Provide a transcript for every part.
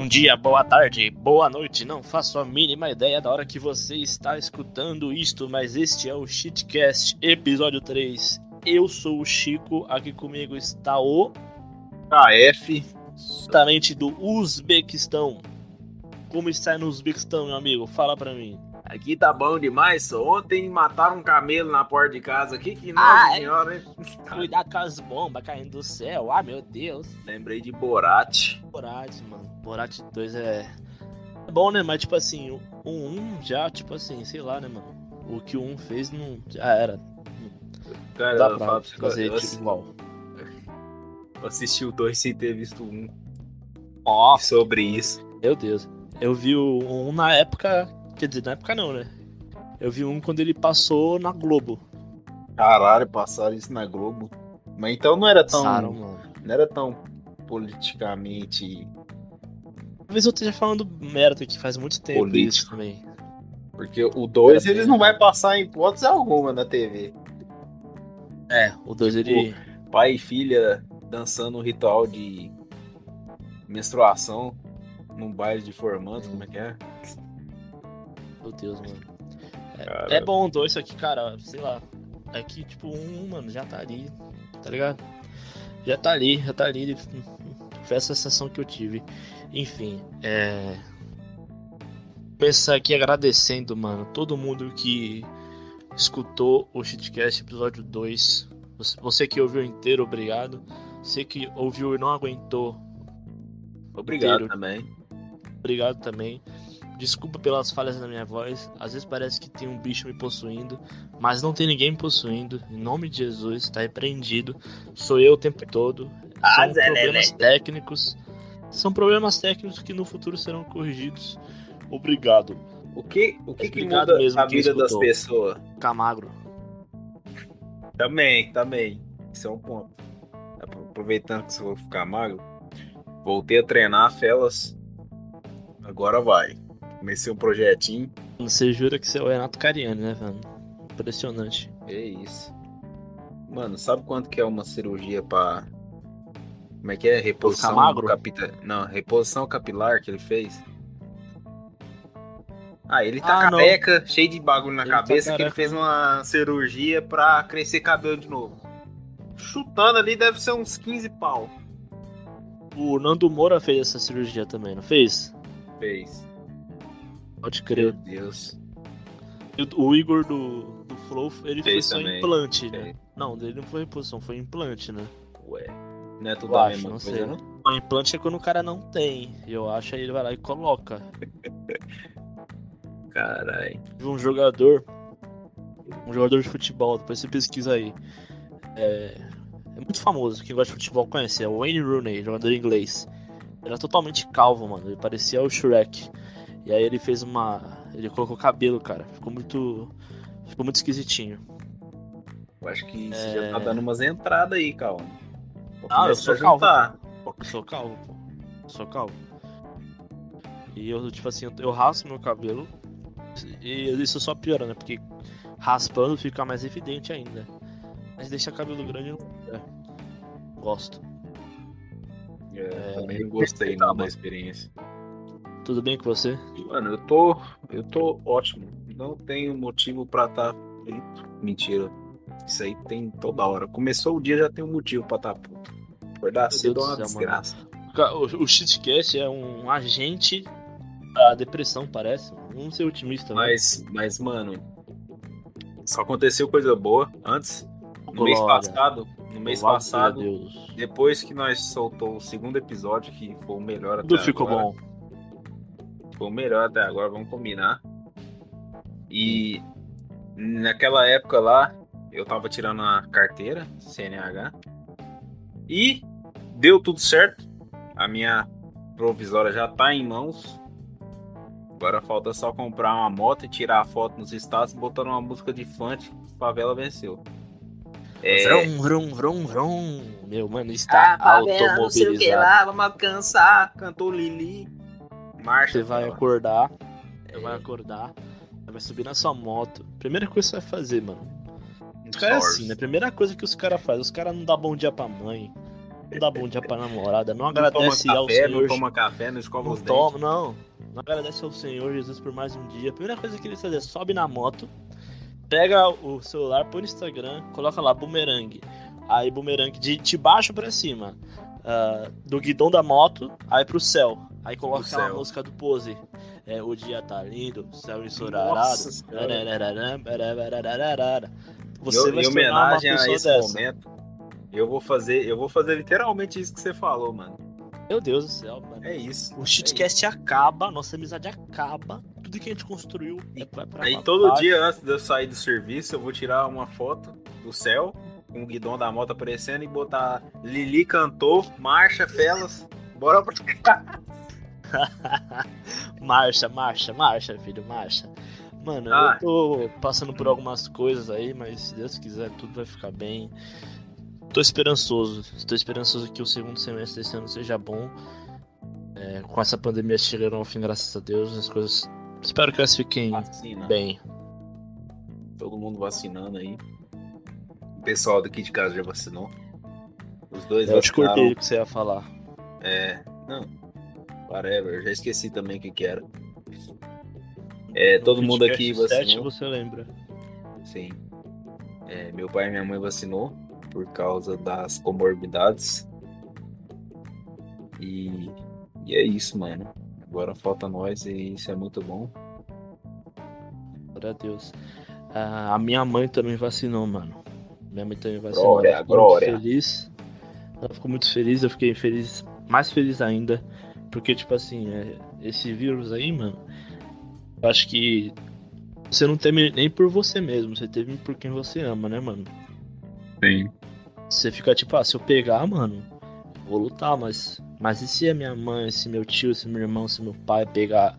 Bom dia, boa tarde, boa noite. Não faço a mínima ideia da hora que você está escutando isto, mas este é o Shitcast, episódio 3. Eu sou o Chico, aqui comigo está o. KF. Justamente do Uzbequistão. Como está no Uzbequistão, meu amigo? Fala pra mim. Aqui tá bom demais. Ontem mataram um camelo na porta de casa aqui, que nossa Ah, é? senhora, hein? Cuidado com as bombas caindo do céu. Ah, meu Deus. Lembrei de Borat. Borat, mano. Borat 2 é. É bom, né? Mas, tipo assim, o o 1 já, tipo assim, sei lá, né, mano? O que o 1 fez não. Já era. Cara, Não dá eu pra que fazer eu, tipo, igual. eu assisti o 2 sem ter visto um Nossa, sobre isso. meu Deus. Eu vi o 1 na época. Quer dizer, na época não, né? Eu vi um quando ele passou na Globo. Caralho, passaram isso na Globo. Mas então não era tão. Passaram, mano. Não era tão politicamente. Talvez eu esteja falando merda que faz muito tempo Político. isso também. Porque o 2 Era eles não vai passar em hipótese alguma na TV. É, o 2 ele. Pai e filha dançando um ritual de menstruação num baile de formandos, como é que é? Meu Deus, mano. É, é bom 2 aqui, cara, sei lá. É que, tipo, um, mano, já tá ali, tá ligado? Já tá ali, já tá ali. Foi essa sensação que eu tive. Enfim, é. Começar aqui agradecendo, mano, todo mundo que escutou o Shitcast episódio 2. Você- Você que ouviu inteiro, obrigado. Você que ouviu e não aguentou, Obrigado Inteiro. também. obrigado também. Desculpa pelas falhas na minha voz. Às vezes parece que tem um bicho me possuindo, mas não tem ninguém me possuindo. Em nome de Jesus, tá repreendido. Sou eu o tempo todo. Ah, São Zé problemas técnicos. São problemas técnicos que no futuro serão corrigidos. Obrigado, O que, o que, que muda mesmo a vida das pessoas? Camagro. Também, também. Isso é um ponto. Aproveitando que você vai ficar magro, voltei a treinar felas. Agora vai. Comecei um projetinho. Você jura que você é o Renato Cariani, né, velho? Impressionante. É isso. Mano, sabe quanto que é uma cirurgia pra. Como é que é? Reposição magro? capita- Não, reposição capilar que ele fez. Ah, ele tá Ah, não. careca, cheio de bagulho na Ele tá cabeça, que ele fez uma cirurgia pra crescer cabelo de novo. Chutando ali deve ser uns 15 pau. O Nando Moura fez essa cirurgia também, não fez? Fez. Pode Meu crer. Deus. E o- Igor do, do Flow, ele Fez fez só também. implante, né? Fez. Não, dele não foi reposição, foi implante, né? Ué. Não é tudo a mesma não coisa, sei. não? O implante é quando o cara não tem. Eu acho aí ele vai lá e coloca. Caralho. Um jogador, um jogador de futebol, depois você pesquisa aí. É, é muito famoso, quem gosta de futebol conhece, é o Wayne Rooney, jogador inglês. Ele era totalmente calvo, mano, ele parecia o Shrek. E aí ele fez uma. Ele colocou cabelo, cara. Ficou muito. Ficou muito esquisitinho. Eu acho que você É. já tá dando umas entradas aí, calma. Ah, eu sou calvo. Eu sou calvo, pô. Eu sou calvo. E eu, tipo assim, eu- raspo meu cabelo. E isso só piora, né? Porque raspando fica mais evidente ainda. Mas deixa cabelo grande não. É. Gosto. É, também não gostei não da experiência. Tudo bem com você? Mano, eu tô. Eu tô ótimo. Não tenho motivo pra estar puto. Mentira. Isso aí tem toda hora. Começou o dia, já tem um motivo pra estar puto. Acordar cedo é uma céu, desgraça. Ca- O, o shitcast é um agente da depressão, parece. Vamos ser otimista, né? Mas, mas, mano. Só aconteceu coisa boa. Antes, no mês Glória. passado. No mês Louvado passado, depois que nós soltou o segundo episódio, que foi o melhor até Tudo ficou agora, bom. Foi o melhor até agora, vamos combinar. E naquela época lá, eu tava tirando a carteira, CNH, e deu tudo certo. A minha provisória já tá em mãos. Agora falta só comprar uma moto e tirar a foto nos status botando uma música de funk. Favela venceu. É, Vrum, vrum, vrum, vrum. Meu, mano, está ah, favela, não sei o que lá, vamos alcançar. Cantou Lili. Marcha. Você vai acordar, você É. vai acordar, você vai subir na sua moto. Primeira coisa que você vai fazer, mano. Os caras é assim, né? Primeira coisa que os caras fazem, os caras não dão bom dia pra mãe, Não dá bom dia pra namorada. Não Não agradece toma ao café, Senhor. não toma café, não escova Não os toma, dentes. não. Não agradece ao Senhor Jesus por mais um dia. A primeira coisa que ele fazer, sobe na moto, pega o celular, põe no Instagram, coloca lá bumerangue. Aí bumerangue de, de baixo pra cima. ah, do guidão da moto, aí pro céu. Aí coloca aquela céu. música do pose. É, o dia tá lindo, céu ensolarado. Você Eu- vai em homenagem a esse dessa. momento, eu vou fazer, eu vou fazer literalmente isso que você falou, mano. Meu Deus do céu, mano. É isso. O shitcast acaba, nossa amizade acaba, tudo que a gente construiu é vai pra Aí todo abaixo. dia antes de eu sair do serviço, eu vou tirar uma foto do céu com o guidão da moto aparecendo e botar Lili cantou, marcha, felas, bora pra cá. marcha, marcha, marcha, filho, marcha. Mano, Ah. eu tô passando por algumas coisas aí, mas se Deus quiser, tudo vai ficar bem. Tô esperançoso, estou esperançoso que o segundo semestre desse ano seja bom. É, com essa pandemia chegando ao fim, graças a Deus, as coisas. Espero que elas fiquem Vacina. bem. Todo mundo vacinando aí. O pessoal daqui de casa já vacinou. Os dois Eu te vacinaram. cortei o que você ia falar. É, não. Whatever, já esqueci também o que que era. É, todo mundo aqui Fitcast 7 vacinou. você lembra. Sim. É, meu pai e minha mãe vacinou por causa das comorbidades. E, e é isso, mano. Agora falta nós e isso é muito bom. Glória a Deus. Ah, a minha mãe também vacinou, mano. Minha mãe também vacinou. Glória, glória. muito feliz. Ela ficou muito feliz, eu fiquei feliz, mais feliz ainda. Porque, tipo assim, é, esse vírus aí, mano, eu acho que você não teme nem por você mesmo, você teme por quem você ama, né, mano? Sim. Você fica tipo, ah, se eu pegar, mano, vou lutar, mas. Mas e se a minha mãe, se meu tio, se meu irmão, se meu pai pegar?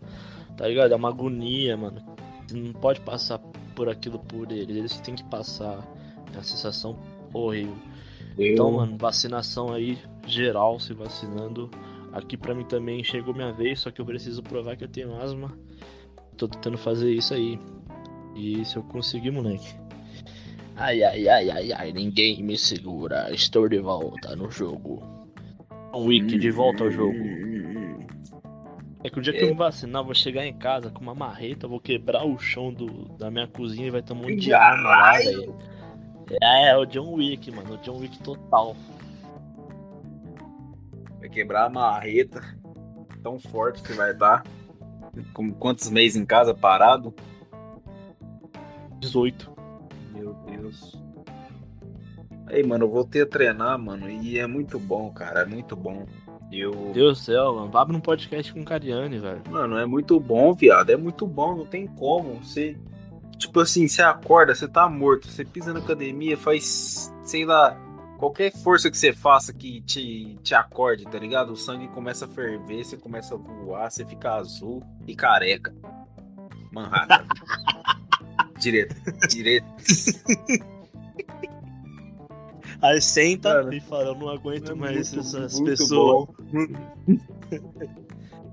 Tá ligado? É uma agonia, mano. Você não pode passar por aquilo por eles. Eles têm que passar. É uma sensação horrível. Então, mano, vacinação aí, geral, se vacinando. Aqui pra mim também chegou minha vez, só que eu preciso provar que eu tenho asma. Tô tentando fazer isso aí. E se eu conseguir, moleque. Ai, ai, ai, ai, ai, ninguém me segura. Estou de volta no jogo. Um week de volta ao jogo. É que o dia que eu me vacinar, eu vou chegar em casa com uma marreta, vou quebrar o chão do, da minha cozinha e vai ter um monte de arma lá, velho. É, é o John Wick, mano. O John Wick total. Quebrar a marreta. Tão forte que vai estar. Com quantos meses em casa parado? 18. Meu Deus. Aí, mano, eu voltei a treinar, mano, e é muito bom, cara, é muito bom. Eu. Deus do céu, mano. Abre um podcast com o Cariani, velho. Mano, é muito bom, viado, é muito bom, não tem como. Você. Tipo assim, você acorda, você tá morto, você pisa na academia, faz, sei lá, qualquer força que você faça que te, te acorde, tá ligado? O sangue começa a ferver, você começa a voar, você fica azul e careca. Manhattan. direto, direto. Aí senta Mano, e fala, eu não aguento é mais muito- essas muito pessoas.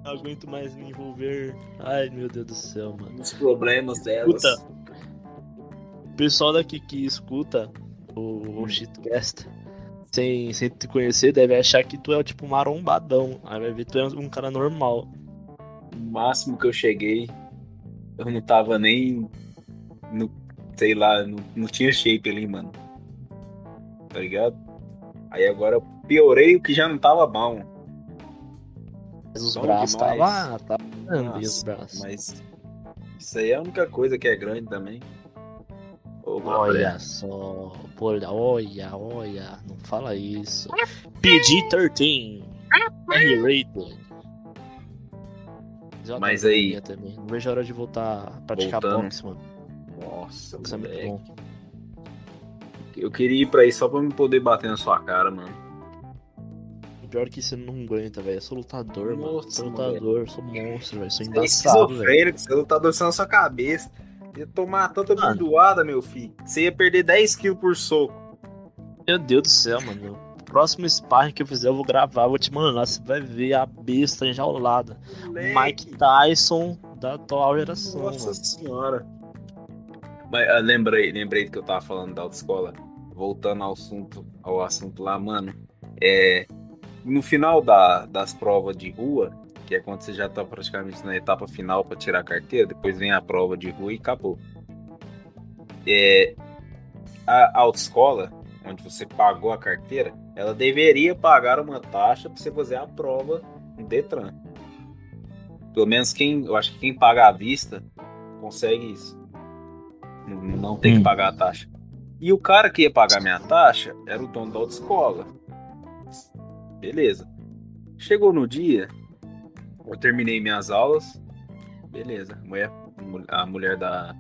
Não aguento mais me envolver. Ai, meu Deus do céu, mano. Os problemas delas. Escuta. O pessoal daqui que escuta o, o shitcast sem, sem te conhecer deve achar que tu é tipo um marombadão. Aí vai ver tu é um cara normal. O máximo que eu cheguei, eu não tava nem. No, sei lá, não, não tinha shape ali, mano. Tá ligado? Aí agora eu piorei o que já não tava bom. Mas os Bom braços demais. lá, tá grande os Nossa, braços. Mas isso aí é a única coisa que é grande também. Olha só, olha, olha, olha, não fala isso. PG-13, R-rated. Uma Mas aí- Também. Não vejo a hora de voltar a praticar Voltando. boxe, mano. Nossa, Isso é muito bom. Eu queria ir pra aí só pra me poder bater na sua cara, mano. Pior é que você não aguenta, velho. Eu sou lutador, mano. Nossa, Sou lutador, sou monstro, velho. Sou Você é embaçado, velho. você tá dançando na sua cabeça. Ia tomar tanta Mano. bordoada, meu filho. Você ia perder 10 quilos por soco. Meu Deus do céu, mano. O próximo sparring que eu fizer, eu vou gravar, vou te mandar. Você vai ver a besta enjaulada. Mike Tyson da atual geração, Nossa mano. senhora. Mas ah, lembrei, lembrei que eu tava falando da autoescola. Voltando ao assunto, ao assunto lá, mano. É, no final da, das provas de rua, que é quando você já tá praticamente na etapa final para tirar a carteira, depois vem a prova de rua e acabou. É, a autoescola, onde você pagou a carteira, ela deveria pagar uma taxa para você fazer a prova no Detran. Pelo menos quem, eu acho que quem paga à vista consegue isso. Não, não tem que Hum. pagar a taxa. E o cara que ia pagar minha taxa era o dono da autoescola. Beleza. Chegou no dia, eu terminei minhas aulas. Beleza. A mulher, a mulher da,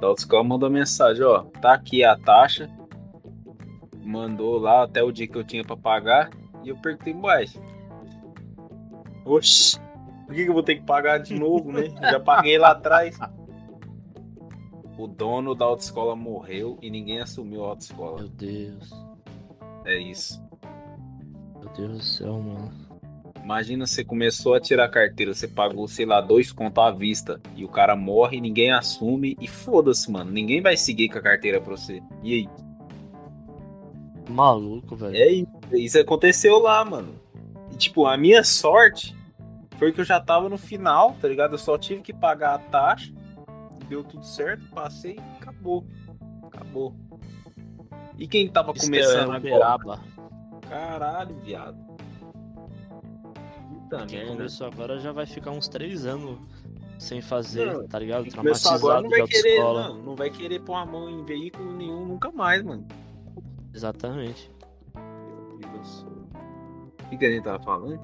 da autoescola mandou mensagem, ó, tá aqui a taxa. Mandou lá até o dia que eu tinha pra pagar. E eu perguntei, mais. Oxi, por que, que eu vou ter que pagar de novo, né? Já paguei lá atrás. O dono da autoescola morreu e ninguém assumiu a autoescola. Meu Deus. É isso. Meu Deus do céu, mano. Imagina você começou a tirar a carteira, você pagou, sei lá, dois contos à vista e o cara morre, ninguém assume e foda-se, mano. Ninguém vai seguir com a carteira pra você. E aí? Maluco, velho. É isso. Isso aconteceu lá, mano. E, tipo, a minha sorte foi que eu já tava no final, tá ligado? Eu só tive que pagar a taxa, deu tudo certo, passei e acabou. Acabou. E quem tava Isso começando é agora? Caralho, viado. Puta Quem merda. começou agora já vai ficar uns três anos sem fazer, Não, tá ligado? Traumatizado agora não de vai querer, autoescola. não, não vai querer pôr a mão em veículo nenhum nunca mais, mano. Exatamente. O que, que a gente tava falando?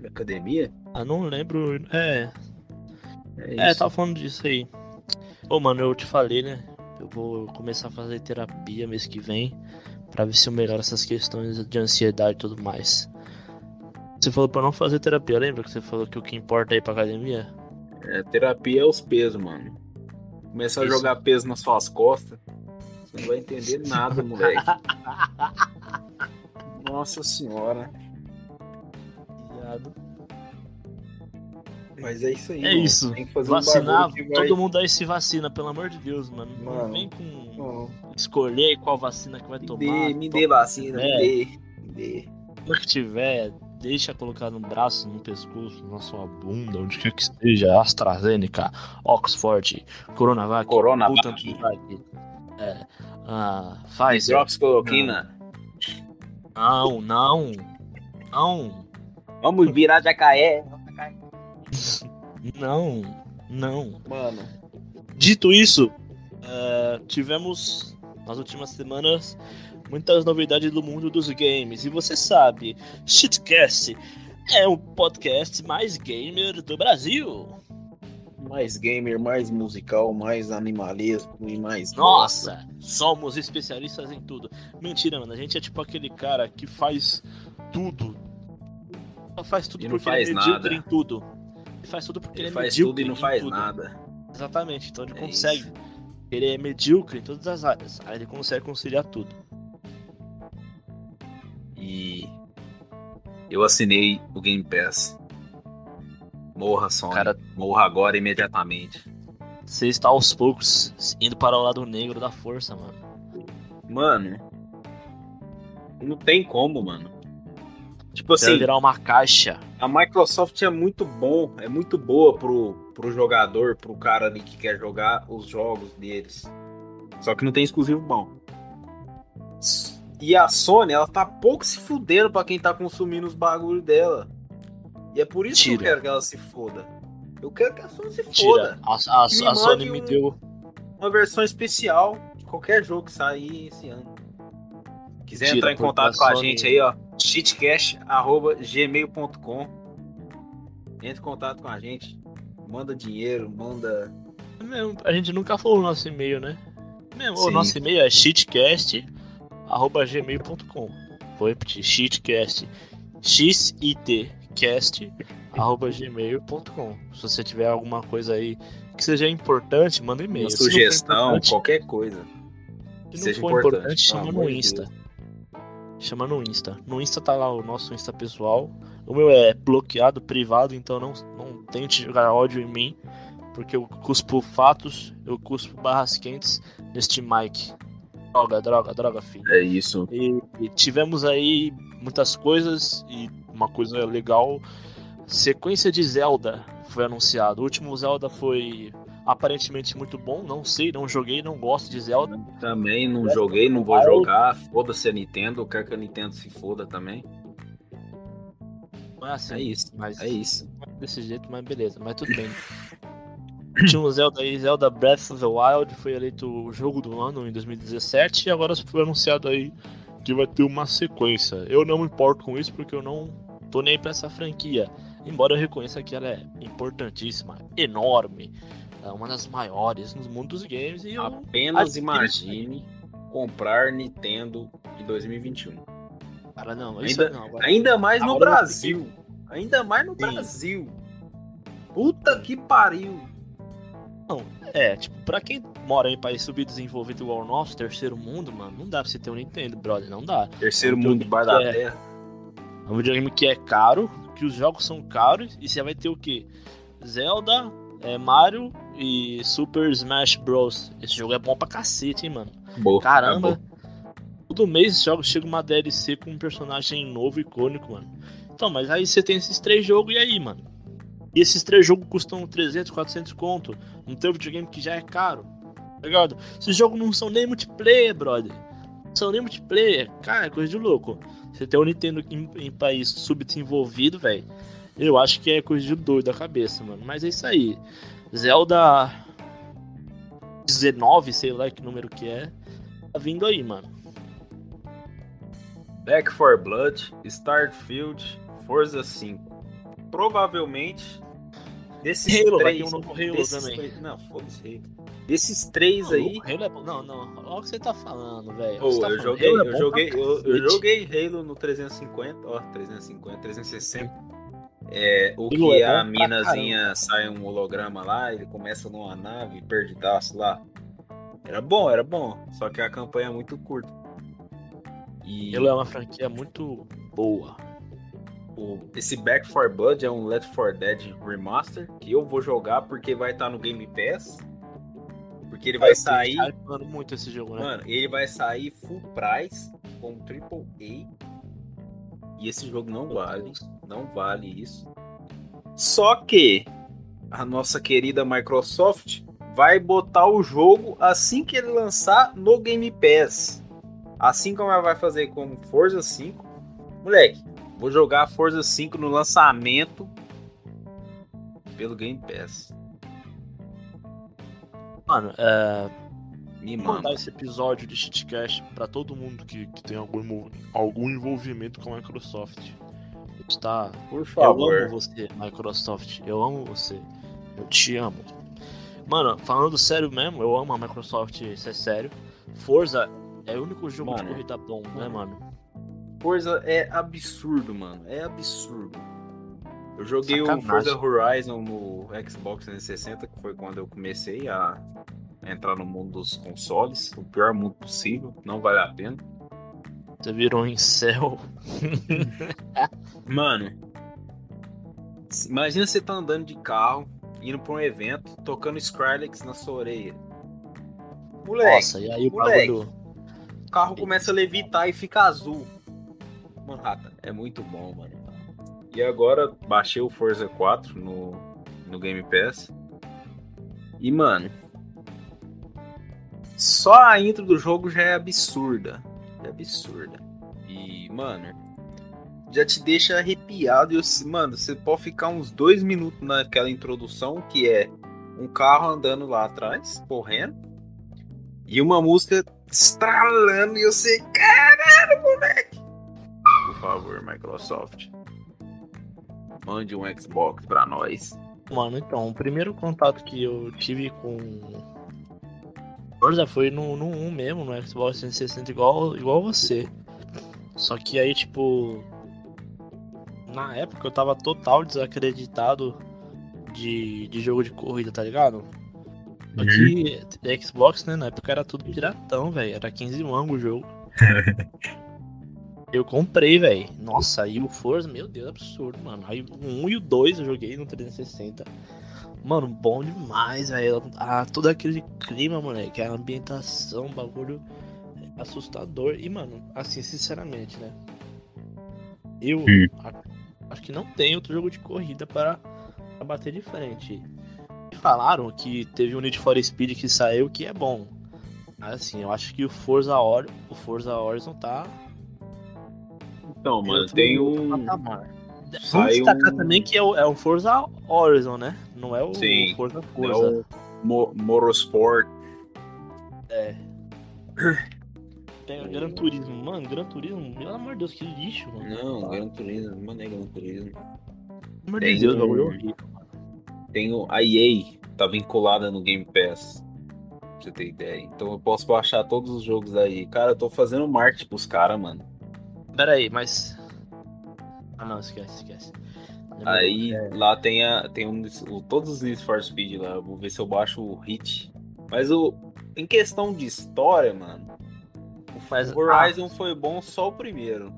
Da academia? Ah, não lembro. É, É, é, isso. tava falando disso aí. Ô, mano, eu te falei, né? Eu vou começar a fazer terapia mês que vem pra ver se eu melhoro essas questões de ansiedade e tudo mais. Você falou pra não fazer terapia, lembra que você falou que o que importa é ir pra academia? É, terapia é os pesos, mano. Começar a Isso. jogar peso nas suas costas, você não vai entender nada, moleque. Nossa senhora. Viado. Mas é isso aí. É mano. isso. Tem que fazer Vacinar, um vai... todo mundo aí se vacina, pelo amor de Deus, mano. Não Mano, vem com Não, escolher qual vacina que vai Me tomar. dê, me dê vacina, É. me dê. Me dê. o que tiver, deixa colocar no braço, no pescoço, na sua bunda, onde quer que esteja, AstraZeneca, Oxford, Coronavac, Coronavac. Butanvac, é, ah, Pfizer. Hidroxicloroquina. Não, não, não, Vamos virar jacaré. não, não. Mano, Dito isso, é, tivemos nas últimas semanas muitas novidades do mundo dos games. E você sabe, Shitcast é o podcast mais gamer do Brasil. mais gamer, mais musical, mais animalesco e mais. Nossa, somos especialistas em tudo. Mentira, mano. A gente é tipo aquele cara que faz tudo. Só faz tudo E não porque ele é faz medíocre nada. em tudo. Ele faz tudo porque ele, Ele é faz medíocre tudo e não em faz tudo. nada. Exatamente. Então ele É consegue. isso. Ele é medíocre em todas as áreas. Aí ele consegue conciliar tudo. Eu assinei o Game Pass. Morra, Sony. Cara- Morra agora imediatamente. Você está aos poucos indo para o lado negro da força, mano. Mano, não tem como, mano. Tipo Você vai assim, virar uma caixa. a Microsoft é muito bom, é muito boa pro, pro jogador, pro cara ali que quer jogar os jogos deles. Só que não tem exclusivo bom. E a Sony, ela tá pouco se fudendo pra quem tá consumindo os bagulhos dela. E é por isso que eu Tira. quero que ela se foda. Eu quero que a Sony se Tira. foda. A, a, a Me Sony me um- deu. Uma versão especial de qualquer jogo que sair esse ano. Quiser Tira, entrar em contato a com a Sony- gente aí, ó. cheatcash.gmail.com Entre em contato com a gente. Manda dinheiro, manda. Mesmo, A gente nunca falou o nosso e-mail, né? Mesmo, o nosso e-mail é shitcast.gmail.com. Vou repetir, shitcast. xitcast.gmail.com. Se você tiver alguma coisa aí que seja importante, manda e-mail. Uma sugestão, qualquer coisa. Se seja for importante, importante, chama no Insta. Chama no Insta. No Insta tá lá o nosso Insta pessoal. O meu é bloqueado, privado, então não, não tente jogar ódio em mim. Porque eu cuspo fatos, eu cuspo barras quentes neste mic. Droga, droga, droga, filho. É isso. E, e tivemos aí muitas coisas e uma coisa legal. Sequência de Zelda foi anunciado. O último Zelda foi aparentemente muito bom. Não sei, não joguei, não gosto de Zelda. Também não joguei, não vou jogar. Foda-se a Nintendo, quero que a Nintendo se foda também. É assim, É isso, mas é isso. desse jeito, mas beleza, mas tudo bem. Tinha um Zelda aí, Zelda Breath of the Wild, foi eleito o jogo do ano em 2017 e agora foi anunciado aí que vai ter uma sequência. Eu não me importo com isso porque eu não tô nem pra essa franquia. Embora eu reconheça que ela é importantíssima, enorme, é uma das maiores no mundo dos games e Apenas imagine comprar Nintendo de 2021. Cara, não, isso Ainda- não. Agora, Ainda mais no Agora eu Brasil. Ainda mais no Sim. Brasil. Puta que pariu. É, tipo, pra quem mora em país subdesenvolvido igual o nosso, terceiro mundo, mano, não dá pra você ter um Nintendo, brother, não dá. Terceiro Um mundo debaixo da é- terra. É um videogame que é caro, que os jogos são caros, e você vai ter o quê? Zelda, é, Mario e Super Smash Bros. Esse jogo é bom pra cacete, hein, mano. Boa, Caramba. acabou. Todo mês esse jogo chega uma DLC com um personagem novo, icônico, mano. Então, mas aí você tem esses três jogos, e aí, mano? E esses três jogos custam 300, 400 conto. Não tem um videogame que já é caro. Tá ligado? Esses jogos não são nem multiplayer, brother. Não são nem multiplayer. Cara, é coisa de louco. Você tem o Nintendo em, em país subdesenvolvido, velho. Eu acho que é coisa de doido da cabeça, mano. Mas é isso aí. Zelda 19, sei lá que número que é. Tá vindo aí, mano. Back 4 Blood, Starfield, Forza 5. Provavelmente desses Halo, vai três. ter um novo Halo desses também. três- não, foda-se. Desses três aí. Não, Halo é bom. Não, não. Olha o que você tá falando, velho. Você tá eu joguei, é eu joguei, eu, eu joguei Halo no 350, ó, 350, 360. É, o Halo que é a minazinha sai um holograma lá, ele começa numa nave perdidaço lá. Era bom, era bom, só que a campanha é muito curta. E Halo é uma franquia muito boa. Esse Back 4 Blood é um Left 4 Dead Remaster que eu vou jogar porque vai estar no Game Pass. Porque ele vai sair Tá hypando muito esse jogo, né? Mano, ele vai sair full price com triple A. E esse jogo não vale, não vale isso. Só que a nossa querida Microsoft vai botar o jogo assim que ele lançar no Game Pass. Assim como ela vai fazer com Forza 5. Moleque, vou jogar Forza 5 no lançamento pelo Game Pass. Mano, é. Me manda. mandar esse episódio de Shitcast pra todo mundo que, que tem algum, algum envolvimento com a Microsoft. Está. Por Eu favor. amo você, Microsoft. Eu amo você. Eu te amo. Mano, falando sério mesmo, eu amo a Microsoft, isso é sério. Forza é o único jogo Mano. de corrida bom, né, mano? Forza é absurdo, mano. É absurdo. Eu joguei Sacanagem. o Forza Horizon no Xbox 360, que foi quando eu comecei a entrar no mundo dos consoles. O pior mundo possível, não vale a pena. Você virou em céu. Mano, imagina você tá andando de carro, indo pra um evento, tocando Skrillex na sua orelha. Moleque, Nossa, e aí o moleque. bagulho. o carro começa a levitar e fica azul. Manhattan, é muito bom, mano. E agora baixei o Forza 4 no, no Game Pass. E, mano, só a intro do jogo já é absurda. É absurda. E, mano, já te deixa arrepiado. E, eu- mano, você pode ficar uns dois minutos naquela introdução que é um carro andando lá atrás, correndo. E uma música estralando e eu sei, caralho, moleque. Por favor, Microsoft. Mande um Xbox pra nós. Mano, então, o primeiro contato que eu tive com Forza foi no, no 1 mesmo, no Xbox 360, igual, igual você. Só que aí, tipo. Na época eu tava total desacreditado de, de jogo de corrida, tá ligado? Só que Xbox, né, na época era tudo piratão, velho. Era 15 mangos o jogo. Eu comprei, velho. Nossa, aí o Forza, meu Deus, absurdo, mano. Aí o 1 e o 2 eu joguei no 360. Mano, bom demais, velho. Ah, todo aquele clima, moleque. A ambientação, bagulho. assustador. E, mano, assim, sinceramente, né? Eu a- acho que não tem outro jogo de corrida para, para bater de frente. Falaram que teve um Need for Speed que saiu que é bom. Mas assim, eu acho que o Forza Horizon, o Forza Horizon tá Então, mano, tem um. Vamos destacar um- também que é o, é o Forza Horizon, né? Não é o Sim. Forza É Forza. o Mo- Motorsport. Tem o Gran Turismo. Mano, Gran Turismo, pelo amor de Deus, que lixo, mano. Não, Gran Turismo, mano, é Gran Turismo. Pelo amor de Deus, bagulho é horrível. Tem o a EA, tá vinculada no Game Pass. Pra você ter ideia. Então eu posso baixar todos os jogos aí. Cara, eu tô fazendo marketing pros caras, mano. Pera aí, mas. Ah não, esquece, esquece. Aí É, lá tem, a, tem um, todos os Need for Speed lá. Vou ver se eu baixo o Hit. Mas o, em questão de história, mano, o Horizon foi bom só o primeiro.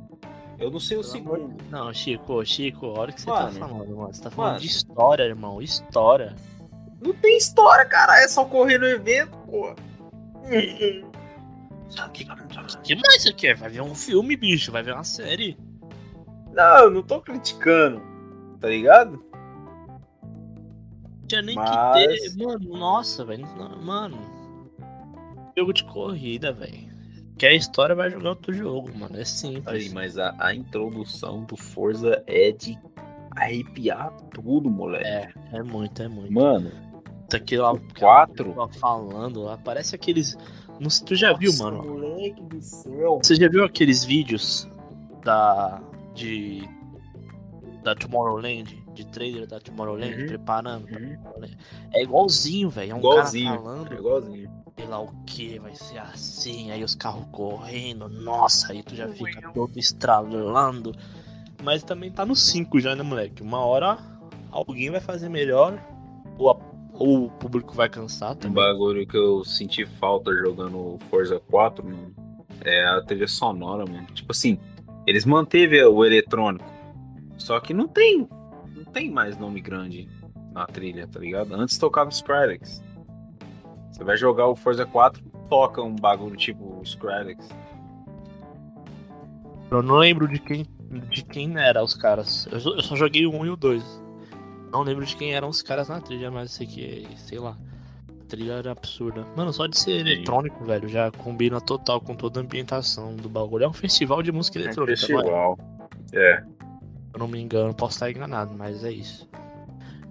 Eu não sei o Pelo amor segundo. Não, Chico, Chico, olha o que você Mano, tá falando, mano. Você tá falando mano. de história, irmão. História. Não tem história, cara. É só correr no evento, pô. O que, que mais você quer? Vai ver um filme, bicho. Vai ver uma série. Não, eu não tô criticando. Tá ligado? Tinha nem Mas- que ter. Mano, nossa, velho. Mano. Jogo de corrida, velho. Quer história, vai jogar outro jogo, mano. É simples. Aí, mas a, a introdução do Forza é de arrepiar tudo, moleque. É, é muito, é muito. Mano, Isso aqui lá. o 4. lá falando lá, parece aqueles. Não sei, tu já viu, mano? Moleque do céu. Você já viu aqueles vídeos da. de. da Tomorrowland? De trailer da Tomorrowland, Uhum. preparando. Uhum. Tomorrowland? É igualzinho, velho. É um Igualzinho. cara É falando, igualzinho. sei lá o que, vai ser assim, aí os carros correndo, nossa, aí tu já fica todo estralando. Mas também tá no 5 já, né, moleque? Uma hora alguém vai fazer melhor, ou, a- ou o público vai cansar Um também. bagulho que eu senti falta jogando Forza 4, mano, é a trilha sonora, mano. Tipo assim, eles manteve o eletrônico. Só que não tem. Não tem mais nome grande na trilha, tá ligado? Antes tocava Skrillex. Você vai jogar o Forza 4, toca um bagulho tipo Skrillex. Eu não lembro de quem de quem era os caras. Eu, só- eu só joguei o 1 e o 2. Não lembro de quem eram os caras na trilha, mas sei que, sei lá. A trilha era absurda. Mano, só de ser Sim. eletrônico, velho, já combina total com toda a ambientação do bagulho. É um festival de música eletrônica, não é? festival. É. Se eu não me engano, posso estar enganado, mas é isso.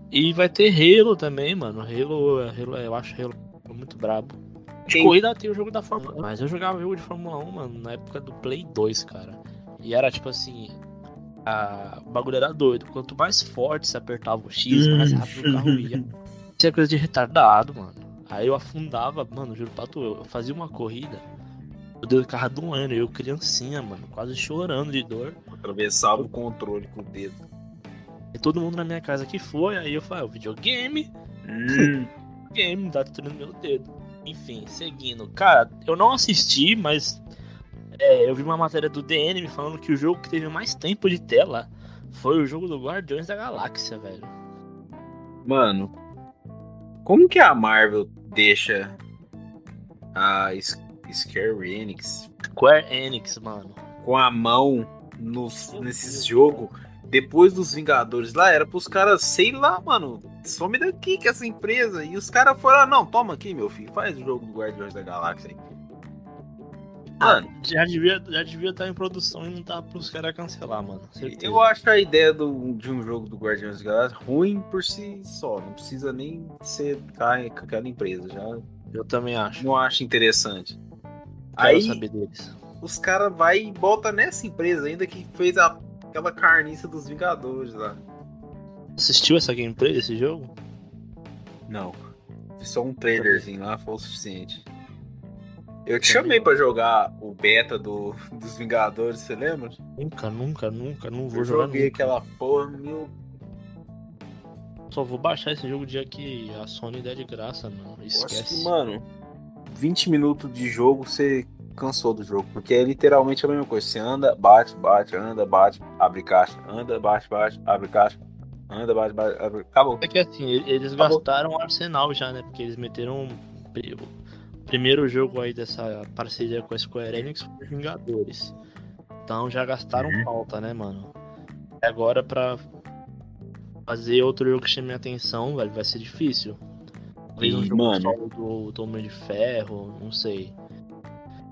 E vai ter Halo também, mano. Halo, Halo eu acho Halo muito brabo. De Quem- corrida tem o jogo da Fórmula 1, mas eu jogava jogo de Fórmula 1, mano, na época do Play 2, cara. E era tipo assim. A... O bagulho era doido. Quanto mais forte você apertava o X, mais rápido o carro ia. Isso é coisa de retardado, mano. Aí eu afundava, mano, juro pra tu, eu fazia uma corrida. Meu Deus, o carro doendo, eu criancinha, mano, quase chorando de dor. Atravessava o controle com o dedo. E todo mundo na minha casa que foi, aí eu falei, "Ah, o videogame, Hum. game, tá destruindo meu dedo. Enfim, seguindo. Cara, eu não assisti, mas é, eu vi uma matéria do DN me falando que o jogo que teve mais tempo de tela foi o jogo do Guardiões da Galáxia, velho. Mano, como que a Marvel deixa a Square Enix Square Enix, mano. com a mão nos, nesses jogos depois dos Vingadores lá? Era pros caras, sei lá, mano, some daqui que essa empresa. E os caras foram, ah, não, toma aqui, meu filho, faz o jogo do Guardiões da Galáxia aí. Mano, Já devia, já devia estar em produção e não tá pros caras cancelar, mano. Certeza. eu acho a ideia do- de um jogo do Guardiões da Galáxia ruim por si só. Não precisa nem ser cara com aquela empresa. Já Eu também acho. não acho interessante. Quero Aí saber deles. os caras vai e bota nessa empresa ainda que fez a- aquela carniça dos Vingadores lá. Assistiu essa gameplay desse jogo? Não. Só um trailerzinho lá foi o suficiente. Eu te chamei pra jogar o beta do, dos Vingadores, você lembra? Nunca, nunca, nunca, não vou Eu jogar joguei nunca. aquela porra, meu. Só vou baixar esse jogo o dia que a Sony der de graça, mano. Esquece. que, mano, 20 minutos de jogo você cansou do jogo. Porque é literalmente a mesma coisa. Você anda, bate, bate, anda, bate, abre caixa. Anda, bate, bate, abre caixa. Anda, bate, bate, abre. Acabou. É que assim, eles Acabou. gastaram o arsenal já, né? Porque eles meteram. Pri- primeiro jogo aí dessa parceria com a Square Enix foi Vingadores. Então já gastaram Uhum. pauta, né, mano? E agora pra fazer outro jogo que chame a atenção, velho, vai ser difícil. Talvez um jogo solo do, do Homem de Ferro, não sei.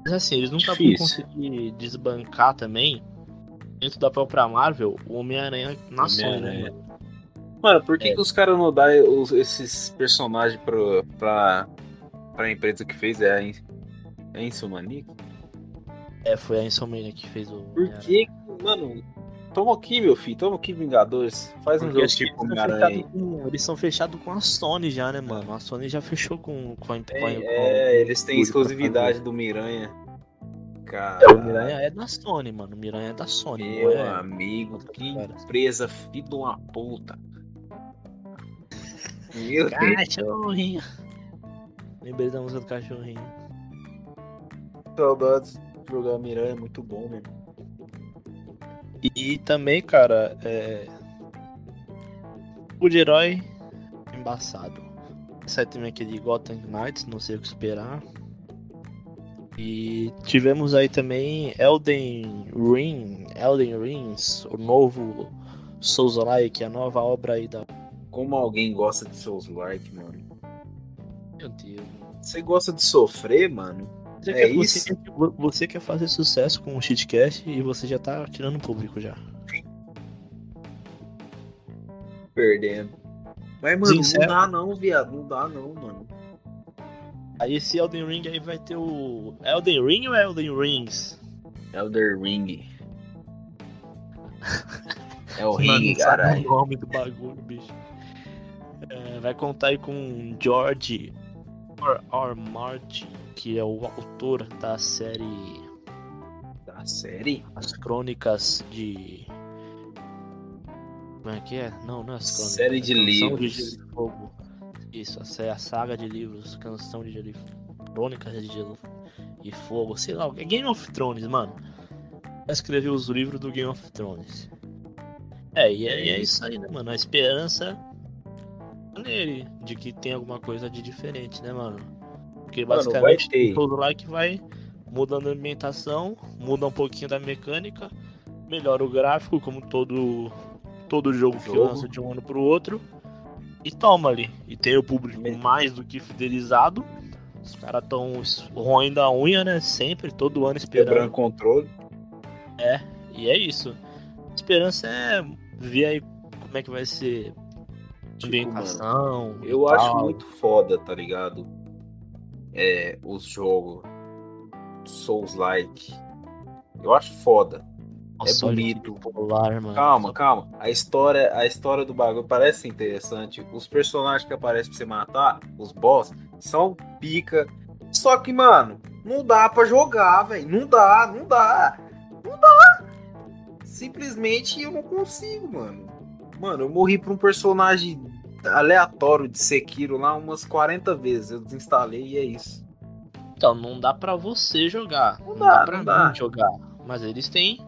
Mas assim, eles nunca vão conseguir desbancar também, dentro da própria Marvel, o Homem-Aranha na Sony, né, mano? Por que, É. que os caras não dão esses personagens pro, pra, pra empresa que fez? É a é a Insomaniac? É, foi a Insomnia que fez o. Por que, mano? Toma aqui, meu filho. Toma aqui, Vingadores. Faz um Porque jogo acho que tipo eles, são Homem-Aranha aí. fechados com, eles são fechados com a Sony já, né, mano? A Sony já fechou com, com a com a- É, com- é, eles têm exclusividade do Miranha. É, Cara, o Miranha é da Sony, mano. O Miranha é da Sony. não meu é... amigo, que Cara. empresa filho de uma puta. Meu Deus. Lembrei da música do cachorrinho. Saudades de jogar Miranha, é muito bom, mesmo. E também, cara, é. O de herói embaçado. Sai também aquele Gotham Knights, não sei o que esperar. E tivemos aí também Elden Ring, Elden Rings, o novo Souls-like, a nova obra aí da. Como alguém gosta de Souls-like, mano? Meu Deus. Você gosta de sofrer, mano? Você, É quer, isso? Você, quer- você quer fazer sucesso com o Cheatcast e você já tá tirando o público já. Perdendo. Mas, mano, Sincero. não dá não, viado. Não dá não, mano. Aí esse Elden Ring aí vai ter o. Elden Ring ou Elden Rings? Elder Ring. É o sabe caralho. o nome do bagulho, bicho. É, vai contar aí com George R. R. Martin, que é o autor da série Da série? As Crônicas de. Como é que é? Não, não é as Crônicas. Série é de livros. Gelo e Fogo. Isso, é a saga de livros, Canção de Gelo e Fogo. Crônicas de Gelo e Fogo, sei lá, é Game of Thrones, mano. Vai escrever os livros do Game of Thrones. É, e é, e é isso aí, né, mano? A esperança nele de que tem alguma coisa de diferente, né, mano? Porque Mano, basicamente vai ter. todo like vai mudando a ambientação, muda um pouquinho da mecânica, melhora o gráfico, como todo todo jogo que Jogo. lança de um ano pro outro. E toma ali. E tem o público mais do que fidelizado. Os caras tão roendo a unha, né? Sempre, todo ano esperando. Quebrando controle. E é isso. Esperança é ver aí como é que vai ser ambientação. Eu acho muito foda, tá ligado? É, os jogos Souls-like. Eu acho foda. Nossa, é bonito. Popular, mano. Calma, calma. A história, a história do bagulho parece interessante. Os personagens que aparecem pra você matar, os boss, são pica. Só que, mano, não dá pra jogar, velho. Não dá, não dá. Não dá. Simplesmente eu não consigo, mano. Mano, eu morri pra um personagem aleatório de Sekiro lá umas 40 vezes. Eu desinstalei e é isso. Então, não dá pra você jogar. Não Não, dá, dá, pra não dá. jogar. Mas eles têm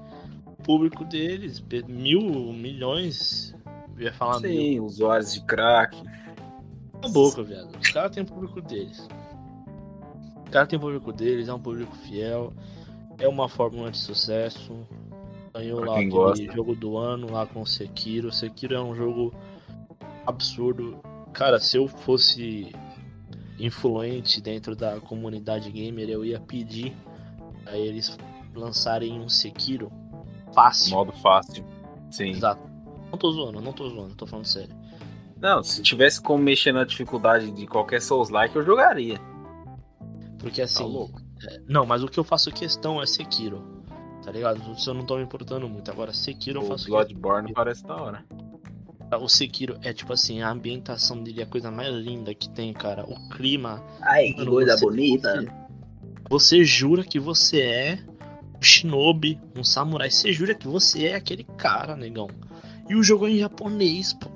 o público deles, mil, milhões. Eu ia falar mil. Sim, usuários de crack. Cala a boca, viado. Os caras têm o público deles. Os caras têm o público deles, é um público fiel. É uma fórmula de sucesso. Ganhou Pra lá aquele gosta. jogo do ano lá com o Sekiro. Sekiro é um jogo absurdo. Cara, se eu fosse influente dentro da comunidade gamer, eu ia pedir a eles lançarem um Sekiro fácil. Modo fácil. Sim. Exato. Não tô zoando, não tô zoando, tô falando sério. Não, se tivesse como mexer na dificuldade de qualquer Souls-like, eu jogaria. Porque Tá assim. louco? é, não, mas o que eu faço questão é Sekiro. Tá ligado? Isso eu não tô me importando muito. Agora, Sekiro eu O faço Bloodborne parece da hora. Questão. O Sekiro é tipo assim, a ambientação dele é a coisa mais linda que tem, cara. O clima. Ai, Mano, você- Você, você jura que você é um shinobi, um samurai. Você jura que você é aquele cara, negão. E o jogo é em japonês, pô.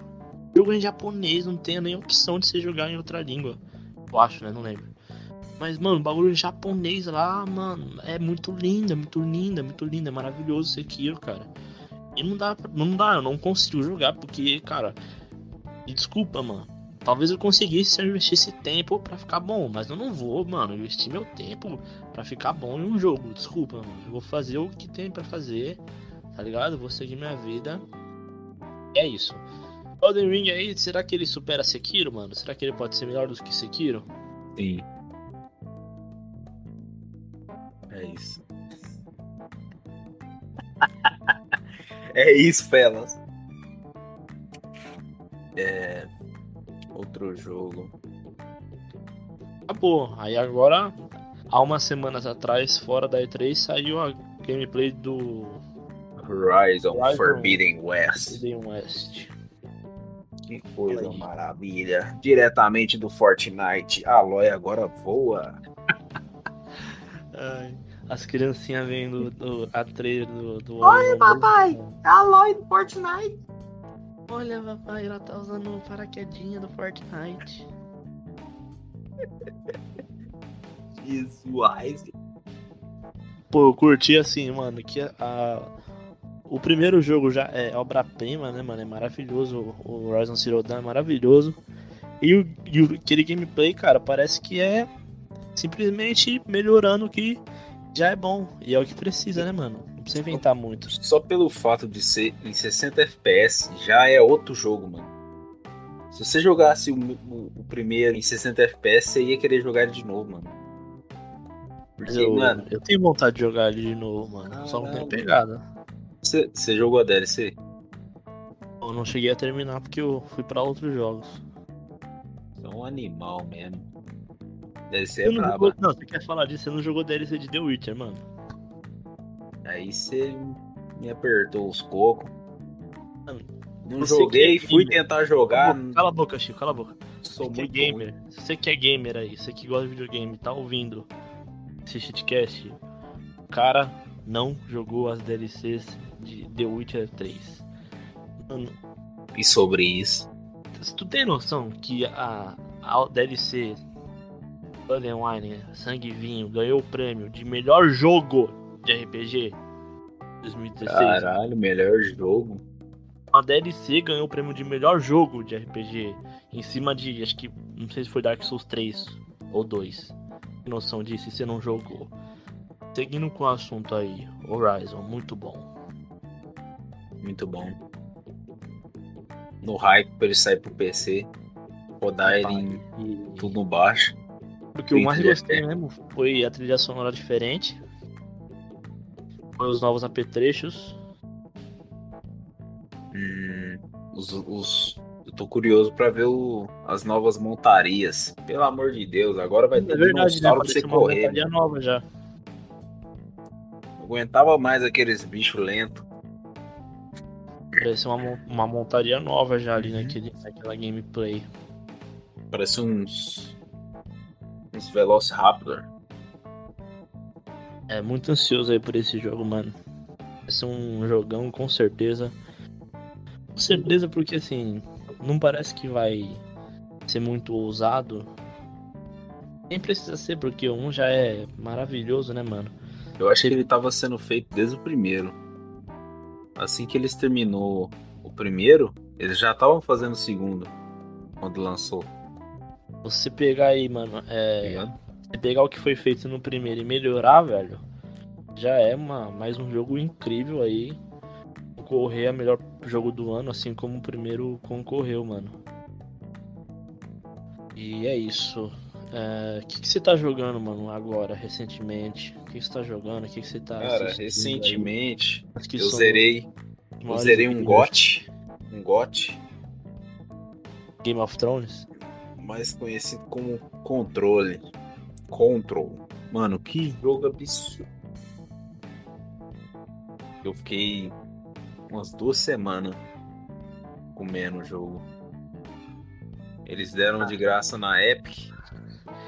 O jogo é em japonês, não tem nem opção de você jogar em outra língua. Eu acho, né? Não lembro. Mas, mano, o bagulho japonês lá, mano, é muito lindo, é muito lindo, é muito lindo, é maravilhoso Sekiro, cara. E não dá, não dá, eu não consigo jogar, porque, cara, desculpa, mano. Talvez eu conseguisse se eu investisse tempo para ficar bom, mas eu não vou, mano, investir meu tempo para ficar bom em um jogo. Desculpa, mano. Eu vou fazer o que tem para fazer, tá ligado? Vou seguir minha vida. É isso. Golden Ring aí, será que ele supera Sekiro, mano? Será que ele pode ser melhor do que Sekiro? Sim. É isso. É isso, Felas. É. Outro jogo. Acabou. Aí agora, há umas semanas atrás, fora da E3, saiu a gameplay do Horizon, Horizon Forbidden West. Forbidden West. Que coisa aí. maravilha. Diretamente do Fortnite. A Aloy agora voa. Ai, as criancinhas vendo do, a trailer do, do Olha, papai, a Aloy do Fortnite. Olha, papai, ela tá usando o paraquedinha do Fortnite. Visuais. Pô, eu curti assim, mano, que a, o primeiro jogo já é obra-prima, né, mano? É maravilhoso. O Horizon Zero Dawn é maravilhoso. E, o, e aquele gameplay, cara, parece que é simplesmente melhorando o que já é bom. E é o que precisa, né, mano? Não precisa inventar muito. Só pelo fato de ser em 60 FPS já é outro jogo, mano. Se você jogasse o, o- o primeiro em 60 FPS, você ia querer jogar ele de novo, mano. Porque, eu, mano, eu tenho vontade de jogar ele de novo, mano. Só não tem pegada. você, jogou a DLC? Eu não cheguei a terminar porque eu fui pra outros jogos. É um animal mesmo. DLC é braba. jogou, não, você quer falar disso? Você não jogou DLC de The Witcher, mano. Aí você me apertou os cocos. Não você joguei, é fui tentar jogar. Cala a boca, Chico, cala a boca. Sou Você é muito gamer, se você que é gamer aí, você que gosta de videogame, tá ouvindo esse shitcast, o cara não jogou as DLCs de The Witcher 3. Mano. E sobre isso? tu tem noção que a, a DLC Wine, Sangue Vinho, ganhou o prêmio de melhor jogo de RPG 2016? Caralho, melhor jogo. A DLC ganhou o prêmio de melhor jogo de RPG em cima de, acho que, não sei se foi Dark Souls 3 ou 2. Tem noção disso, se você não jogou. Seguindo com o assunto aí, Horizon, muito bom. Muito bom. No hype pra ele sair pro PC. Rodar ele em tudo baixo. O que eu mais gostei mesmo foi a trilha sonora diferente. Foi os novos apetrechos. Hum, os, os- eu tô curioso pra ver o- as novas montarias. Pelo amor de Deus, agora vai ter É verdade, né? dinossauro pra você Apareceu uma correr. montaria nova já. Não aguentava mais aqueles bichos lentos. Apareceu uma, uma montaria nova já ali Uhum. naquele, naquela gameplay. Parece uns. Uns Velociraptor. É muito ansioso aí por esse jogo, mano. Vai ser um jogão com certeza. Com certeza porque assim, não parece que vai ser muito ousado. Nem precisa ser, porque um já é maravilhoso, né, mano? Eu acho que ele tava sendo feito desde o primeiro. Assim que eles terminou o primeiro, eles já estavam fazendo o segundo. Quando lançou. Você pegar aí, mano, é. Você pegar o que foi feito no primeiro e melhorar, velho, já é uma, mais um jogo incrível aí. Concorrer a melhor jogo do ano, assim como o primeiro concorreu, mano. E é isso. É, O que, que você tá jogando, mano, agora, recentemente? O que, que você tá jogando? O que, que você tá Cara, recentemente eu são zerei. Eu zerei um GOT. Um GOT. Game of Thrones? Mais conhecido como controle. Control. Mano, que jogo absurdo. Eu fiquei umas duas semanas comendo o jogo. Eles deram de graça na Epic.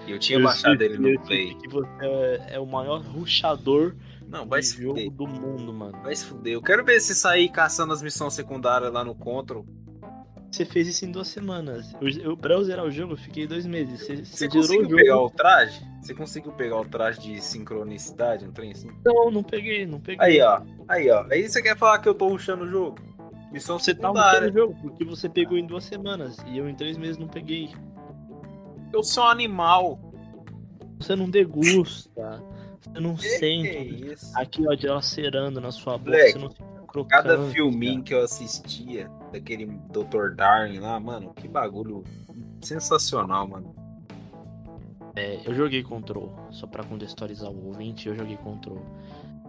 E eu tinha Eu baixado sei- ele no Play. Que você é, é o maior ruxador Não, vai de se jogo fuder. do mundo, mano. Vai se fuder. Eu quero ver se sair caçando as missões secundárias lá no Control. Você fez isso em duas semanas. Eu, eu, pra eu zerar o jogo, eu fiquei dois meses. Você, Você você conseguiu o pegar o traje? Você conseguiu pegar o traje de sincronicidade? Um trem assim? Não, não peguei, não peguei. Aí, ó. Aí, ó. Aí você quer falar que eu tô rushando o jogo? Missão Você tá secundária. no jogo, porque você pegou em duas semanas. E eu em três meses não peguei. Eu sou um animal. Você não degusta. Você não Que sente. que é isso? Aqui, ó, dilacerando na sua boca. Você não fica crocante. Cada filminho que eu assistia, daquele Dr. Darwin lá, mano, que bagulho sensacional, mano. É, eu joguei Control, só pra contextualizar o ouvinte, eu joguei Control.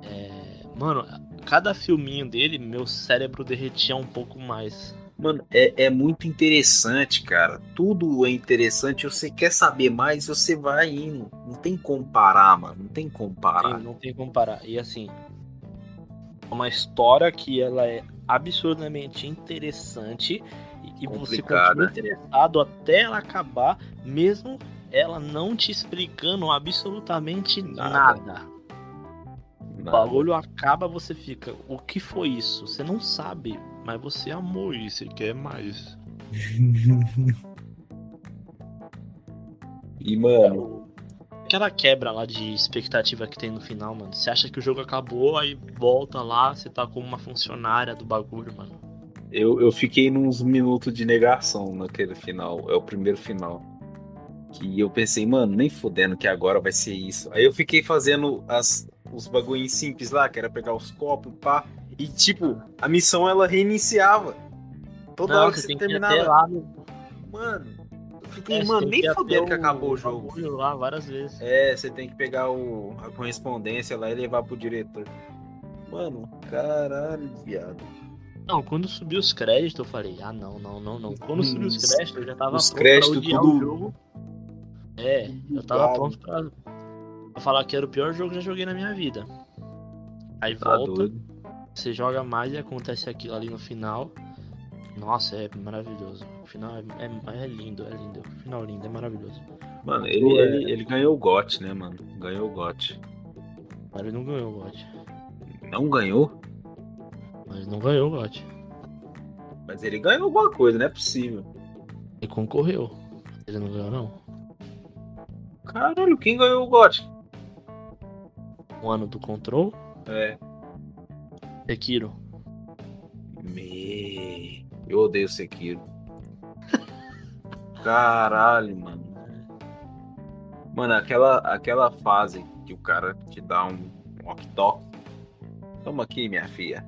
É, mano, cada filminho dele, meu cérebro derretia um pouco mais. Mano, é, é muito interessante, cara. Tudo é interessante. Você quer saber mais, você vai indo. Não tem como parar, mano. Não tem como parar. Sim, não tem como parar. E assim, é uma história que ela é absurdamente interessante e, e você continua interessado até ela acabar, mesmo ela não te explicando absolutamente Nada. nada. O Nada. bagulho acaba, você fica, o que foi isso? Você não sabe, mas você amou isso e quer mais. E, mano, Aquela quebra lá de expectativa que tem no final, mano. Você acha que o jogo acabou, aí volta lá, você tá como uma funcionária do bagulho, mano. eu, eu fiquei nos minutos de negação naquele final. É o primeiro final. Que eu pensei, mano, nem fudendo que agora vai ser isso. Aí eu fiquei fazendo as, os bagulhinhos simples lá, que era pegar os copos, pá. E, tipo, a missão ela reiniciava. Toda hora que você ir terminava. lá no Mano, fiquei, É, mano, nem que acabou o jogo. lá várias vezes. É, você tem que pegar o, a correspondência lá e levar pro diretor. Mano, caralho, viado. Não, quando subiu os créditos, eu falei, ah, não, não, não, não. Quando subiu os Os- créditos, eu já tava os pronto créditos pra tudo- o jogo. É, eu tava pronto pra, pra falar que era o pior jogo que eu já joguei na minha vida. Aí Tá volta, doido. você joga mais e acontece aquilo ali no final. Nossa, é maravilhoso. O final é, é- é lindo, é lindo. O final lindo, é maravilhoso. Mano, ele, ele, ele ganhou o GOT, né, mano? Ganhou o GOT. Mas ele não ganhou o GOT. Não ganhou? Mas não ganhou o GOT. Mas ele ganhou alguma coisa, não é possível. Ele concorreu. Ele não ganhou, não. Caralho, quem ganhou o GOT? O ano do Control, É. Sekiro. Me... Eu odeio Sekiro. Caralho, mano. Mano, aquela, aquela fase que o cara te dá um walk-talk. Toma aqui, minha filha.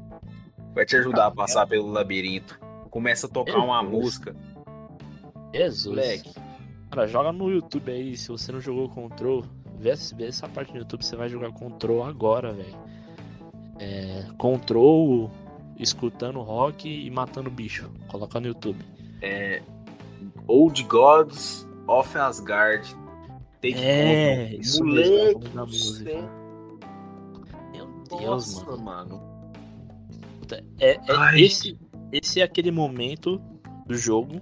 Vai te ajudar a passar pelo labirinto. Começa a tocar Meu uma música. Jesus. Moleque. Cara, joga no YouTube aí. Se você não jogou Control, vê, essa- vê essa parte no YouTube. Você vai jogar Control agora, velho. É, Control escutando rock e matando bicho. Coloca no YouTube. Old Gods of Asgard. Take É, isso Moleque mesmo, é da música. céu. Meu Deus, Nossa, mano. mano. É, é- Ai. esse, esse é aquele momento do jogo.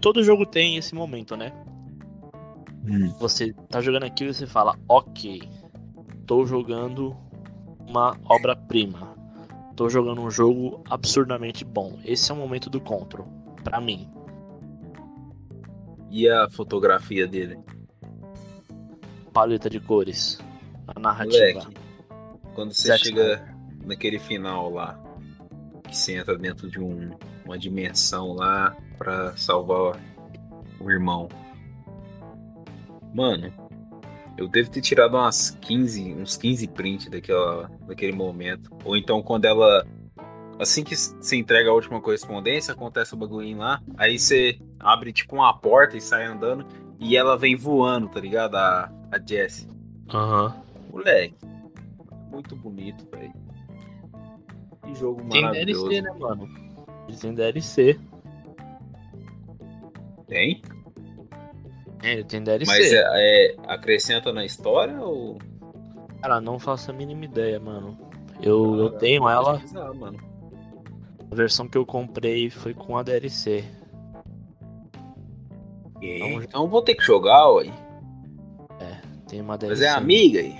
Todo jogo tem esse momento, né? Você tá jogando aquilo e você fala, ok, tô jogando uma obra-prima. Tô jogando um jogo absurdamente bom. Esse é o momento do Control, pra mim. E a fotografia dele? Paleta de cores, a narrativa. Moleque, quando você chega naquele final lá, que você entra dentro de um- uma dimensão lá pra salvar o irmão. Mano, eu devo ter tirado umas 15, uns 15 prints daquela, daquele momento. Ou então quando ela. Assim que você entrega a última correspondência, acontece o bagulhinho lá. Aí você abre tipo uma porta e sai andando. E ela vem voando, tá ligado? A, a Jessie. Aham. Moleque, muito bonito, velho. Que jogo Tem maravilhoso. DLC, né, mano? Têm DLC. Tem? É, tem DLC. Mas é, é- acrescenta na história ou. Cara, não faço a mínima ideia, mano. Eu, eu tenho ela, pesquisar, mano. a versão que eu comprei foi com a DLC. Vamos- Então eu vou ter que jogar, ué. Tem uma DLC. Mas é amiga aí.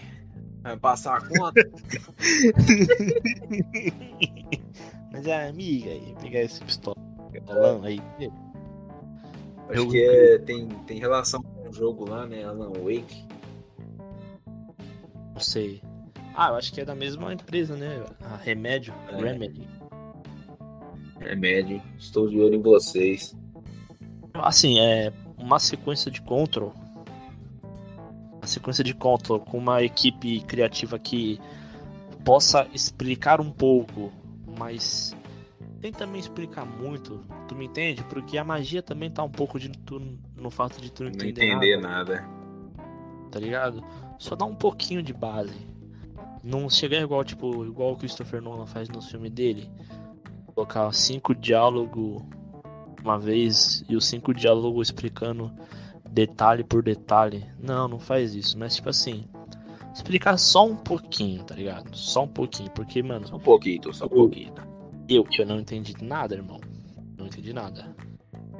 Vai passar a conta. Mas é amiga aí, pegar esse pistola aí. Acho Eu- que é, tem, tem relação com o jogo lá, né? Alan Wake. Não sei. Ah, eu acho que é da mesma empresa, né? A Remédio. É. Remedy. É médio. Estou de olho em vocês. Assim, é uma sequência de control. Uma sequência de control com uma equipe criativa que possa explicar um pouco, mas também explicar muito, tu me entende? Porque a magia também tá um pouco de tu, no fato de tu não, Não entender, entender nada, nada. tá ligado? Só dá um pouquinho de base. Não chegar igual, tipo, igual o Christopher Nolan faz no filme dele. Colocar cinco diálogos uma vez e os cinco diálogos explicando detalhe por detalhe. Não, não faz isso. Mas tipo assim, explicar só um pouquinho, tá ligado? Só um pouquinho. Porque, mano, Só um pouquinho, só um pouquinho. Eu, eu não entendi nada, irmão. Não entendi nada.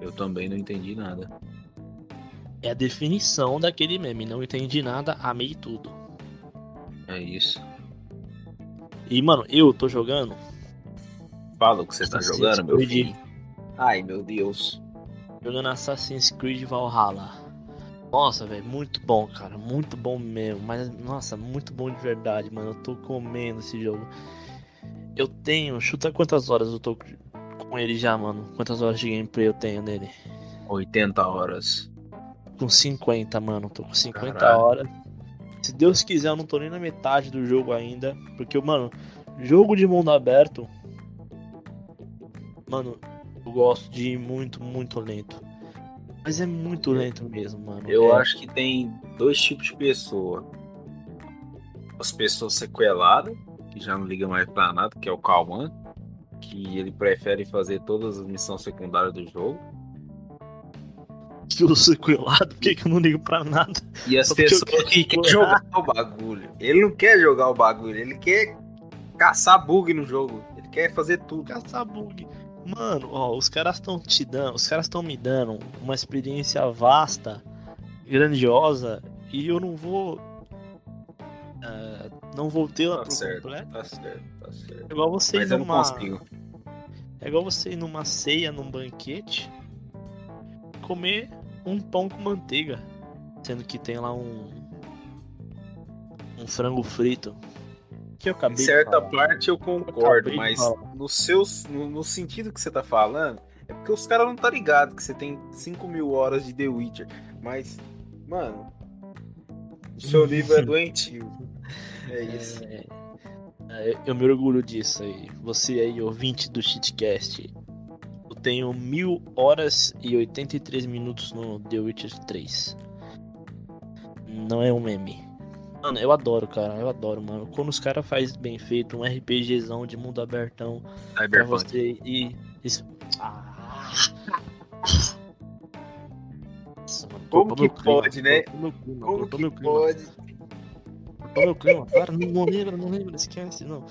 Eu também não entendi nada. É a definição daquele meme. Não entendi nada, amei tudo. É isso. E, mano, eu tô jogando. Fala o que você tá jogando, meu Creed. filho. Ai, meu Deus. Jogando Assassin's Creed Valhalla. Nossa, velho, muito bom, cara. Muito bom mesmo. Mas, nossa, muito bom de verdade, mano. Eu tô comendo esse jogo. Eu tenho. Chuta quantas horas eu tô com ele já, mano. Quantas horas de gameplay eu tenho nele? 80 horas. Com 50, mano. Tô com 50 Caralho. horas. Se Deus quiser, eu não tô nem na metade do jogo ainda. Porque, mano, jogo de mundo aberto. Mano, eu gosto de ir muito, muito lento. Mas é muito lento mesmo, mano. Eu É- acho que tem dois tipos de pessoa. As pessoas sequeladas, que já não ligam mais pra nada, que é o Calman, que ele prefere fazer todas as missões secundárias do jogo. que eu sou por que, que eu não ligo pra nada? E as Só pessoas que querem jogar o bagulho. Ele não quer jogar o bagulho, ele quer caçar bug no jogo. Ele quer fazer tudo. Caçar bug. Mano, ó, os caras estão te dando, os caras estão me dando uma experiência vasta, grandiosa, e eu não vou. Não vou tê-la Tá por certo, completo. tá certo, tá certo. É igual você Mas ir eu não numa. consigo. É igual você ir numa ceia, num banquete, comer um pão com manteiga. Sendo que tem lá um. Um frango frito. Que eu Em acabei de certa falar. parte eu concordo, de mas no, seus, no, no sentido que você tá falando, é porque os caras não tá ligado que você tem 5 mil horas de The Witcher. Mas, mano, o seu nível é doentio. É isso. É, é, eu me orgulho disso aí. Você aí, ouvinte do Cheatcast. Eu tenho mil horas e 83 minutos no The Witcher 3. Não é um meme. Mano, eu adoro, cara. Eu adoro, mano. Quando os caras fazem bem feito, um RPGzão de mundo abertão pra Cyberpunk. você ir. es- Ah. Nossa, mano, Como que clima, pode, né? clima, Como que meu Cortou meu clima, para, não, não lembra, não lembra, esquece, não.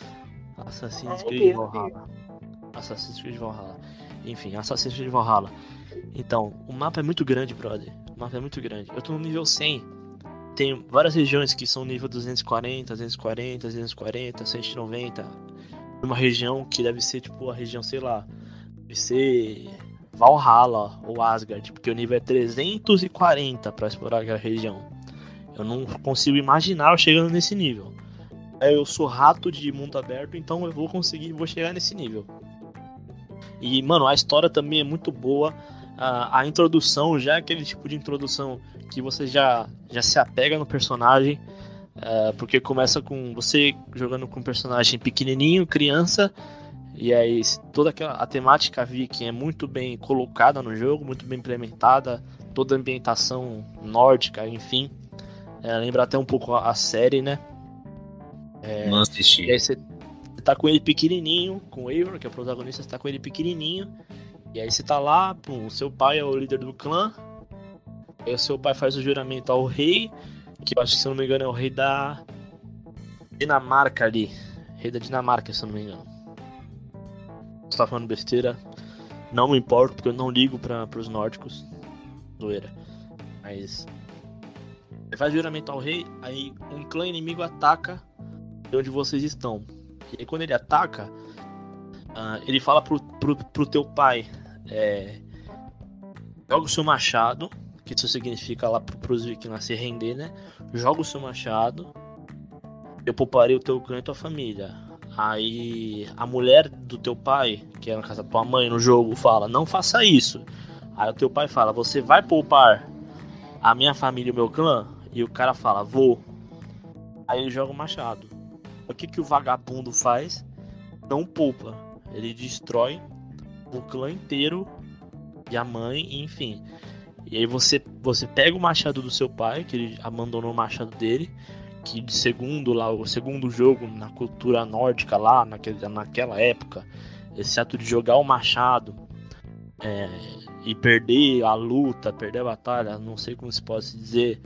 Assassin's Ai, Creed Valhalla. Assassin's Creed Valhalla. Enfim, Assassin's Creed Valhalla. Então, o mapa é muito grande, brother. O mapa é muito grande. Eu tô no nível 100. Tem várias regiões que são nível 240, 240, 240, 190. Uma região que deve ser, tipo, a região, sei lá, deve ser Valhalla ou Asgard, porque o nível é 340 pra explorar aquela região. Eu não consigo imaginar eu chegando nesse nível. É, Eu sou rato de mundo aberto, então eu vou conseguir, vou chegar nesse nível. E, mano, a história também é muito boa. A, a introdução já é aquele tipo de introdução que você já, já se apega no personagem. é, porque começa com você jogando com um personagem pequenininho, criança. E aí toda aquela a temática viking é muito bem colocada no jogo, muito bem implementada. Toda a ambientação nórdica, enfim. É, lembra até um pouco a, a série, né? Não E assisti. aí você tá com ele pequenininho, com o Eivor, que é o protagonista, você tá com ele pequenininho. E aí você tá lá, pum, o seu pai é o líder do clã. Aí o seu pai faz o juramento ao rei, que eu acho que se eu não me engano é o rei da Dinamarca ali. Rei da Dinamarca, se eu não me engano. Você tá falando besteira? Não me importo, porque eu não ligo para pros nórdicos. Zoeira. Mas. Faz juramento ao rei, aí um clã inimigo ataca de onde vocês estão. E aí quando ele ataca, ah, ele fala pro, pro, pro teu pai: é, joga o seu machado, que isso significa lá pro, pros vikings se render, né? Joga o seu machado, eu pouparei o teu clã e tua família. Aí a mulher do teu pai, que é na casa da tua mãe no jogo, fala: Não faça isso. Aí o teu pai fala: Você vai poupar a minha família e o meu clã? E o cara fala: Vou. Aí ele joga o machado. O que, que o vagabundo faz? Não poupa. Ele destrói o clã inteiro e a mãe, enfim. E aí você, você pega o machado do seu pai, que ele abandonou o machado dele, que de segundo lá, o segundo jogo na cultura nórdica lá, naquele, naquela época, esse ato de jogar o machado é, e perder a luta, perder a batalha, não sei como se pode dizer,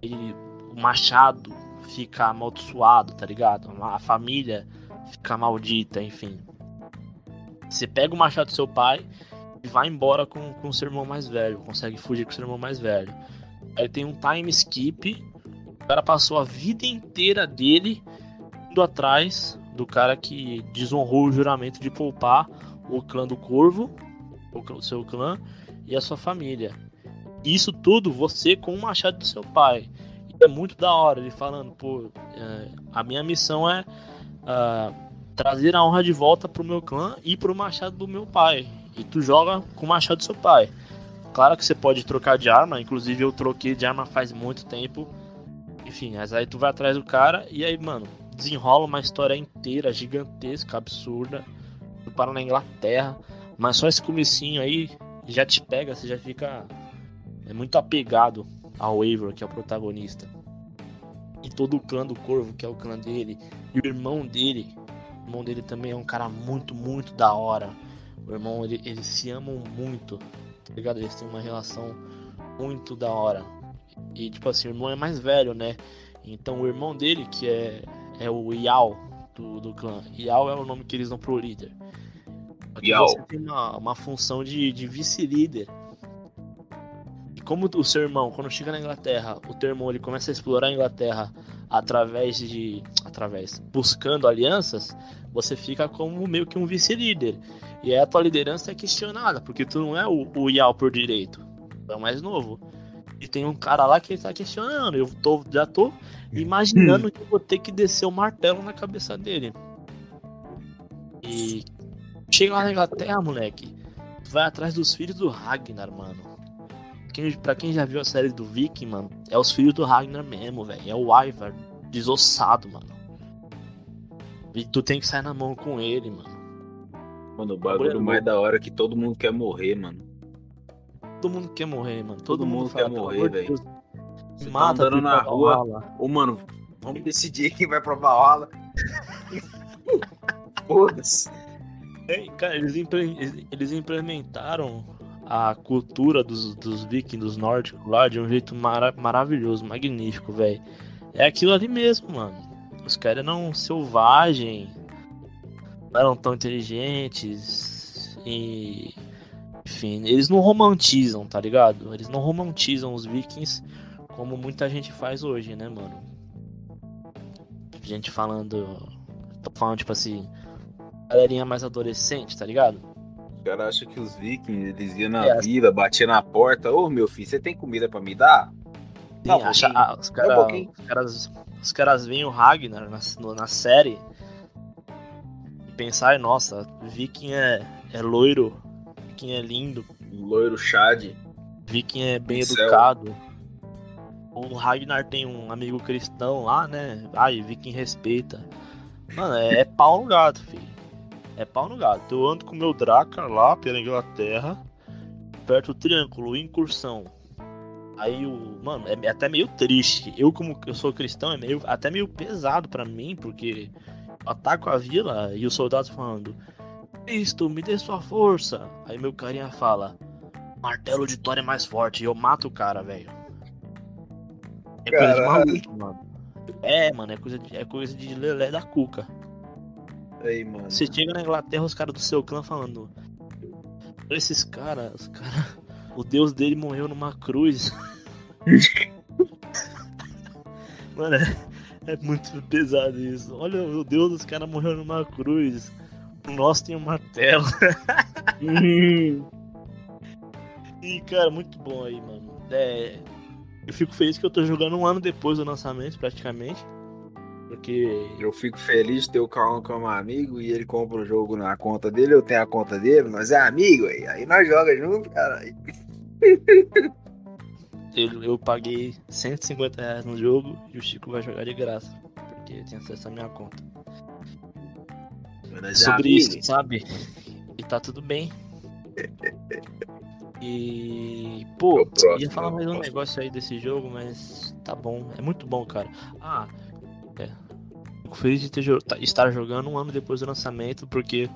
aí o machado fica amaldiçoado, tá ligado? A família fica maldita, enfim. Você pega o machado do seu pai e vai embora com, com o seu irmão mais velho, consegue fugir com o seu irmão mais velho. Aí tem um time skip, o cara passou a vida inteira dele indo atrás do cara que desonrou o juramento de poupar o clã do Corvo, o seu clã e a sua família. Isso tudo você com o machado do seu pai. E é muito da hora ele falando, pô, é, a minha missão é uh, trazer a honra de volta pro meu clã e pro machado do meu pai. E tu joga com o machado do seu pai. Claro que você pode trocar de arma, inclusive eu troquei de arma faz muito tempo. Enfim, mas aí tu vai atrás do cara e aí, mano, desenrola uma história inteira, gigantesca, absurda. Tu para na Inglaterra, mas só esse comecinho aí já te pega, você já fica é muito apegado ao Eivor, que é o protagonista. E todo o clã do Corvo, que é o clã dele, e o irmão dele, o irmão dele também é um cara muito, muito da hora. O irmão, ele, eles se amam muito, tá ligado? Eles têm uma relação muito da hora. E, tipo assim, o irmão é mais velho, né? Então, o irmão dele, que é, é o Yao do, do clã. Yao é o nome que eles dão pro líder. Aqui Yao. você tem uma, uma função de, de vice-líder. Como o seu irmão, quando chega na Inglaterra, o teu irmão ele começa a explorar a Inglaterra através de. através. buscando alianças, você fica como meio que um vice-líder. E aí a tua liderança é questionada, porque tu não é o, o Yao por direito. É o mais novo. E tem um cara lá que tá questionando. Eu tô, já tô imaginando que eu vou ter que descer o martelo na cabeça dele. E chega lá na Inglaterra, moleque. Tu vai atrás dos filhos do Ragnar, mano. Quem, pra quem já viu a série do Viking, mano, é os filhos do Ragnar mesmo, velho. É o Ivar desossado, mano. E tu tem que sair na mão com ele, mano. Mano, o bagulho mais da hora é que todo mundo quer morrer, mano. Todo mundo quer morrer, mano. Todo, todo mundo, mundo quer morrer, velho. Você Mata tá andando na rua. Ô, mano, vamos decidir quem vai pra Valhalla. Foda-se. É, cara, eles, eles implementaram a cultura dos, dos vikings, nórdicos lá de um jeito mara maravilhoso, magnífico, velho. É aquilo ali mesmo, mano. Os caras eram selvagens, não eram tão inteligentes e. Enfim, eles não romantizam, tá ligado? Eles não romantizam os vikings como muita gente faz hoje, né, mano? Gente falando. Tô falando, tipo assim. Galerinha mais adolescente, tá ligado? Os caras acham que os vikings, eles iam na é, vila, batiam na porta. Ô, meu filho, você tem comida pra me dar? Sim, um acha, ah, os, cara, um os, caras, os caras veem o Ragnar na, na série e pensar, nossa, Viking é, é loiro, Viking é lindo. Loiro Chad. Viking é bem educado. O Ragnar tem um amigo cristão lá, né? Ai, Viking respeita. Mano, é, é pau no gato, filho. É pau no gato. Eu ando com o meu Dracar lá pela Inglaterra, perto do Triângulo, incursão. Aí o. Mano, é até meio triste. Eu, como eu sou cristão, é meio, até meio pesado para mim, porque eu ataco a vila e os soldados falando: Cristo, me dê sua força. Aí meu carinha fala: Martelo de Thor é mais forte. E eu mato o cara, velho. É coisa de maluco, mano. É, mano, é coisa de, é coisa de lelé da cuca. Aí, mano. Você chega na Inglaterra, os caras do seu clã falando. Esses caras, os caras. O deus dele morreu numa cruz. mano, é, é, muito pesado isso. Olha, o deus dos caras morreu numa cruz. O nosso tem um martelo. e, cara, muito bom aí, mano. É, eu fico feliz que eu tô jogando um ano depois do lançamento, praticamente. Porque. Eu fico feliz de ter o Cauã como amigo e ele compra o jogo na conta dele, eu tenho a conta dele, nós é amigo, aí, aí nós joga junto, cara. Eu, eu paguei 150 reais no jogo e o Chico vai jogar de graça. Porque tem acesso à minha conta. Nós é Sobre amigo. isso, sabe? E tá tudo bem. E. Pô, É próximo, ia falar é mais um negócio aí desse jogo, mas tá bom. É muito bom, cara. Ah, é. Fico feliz de ter, tá- estar jogando um ano depois do lançamento, porque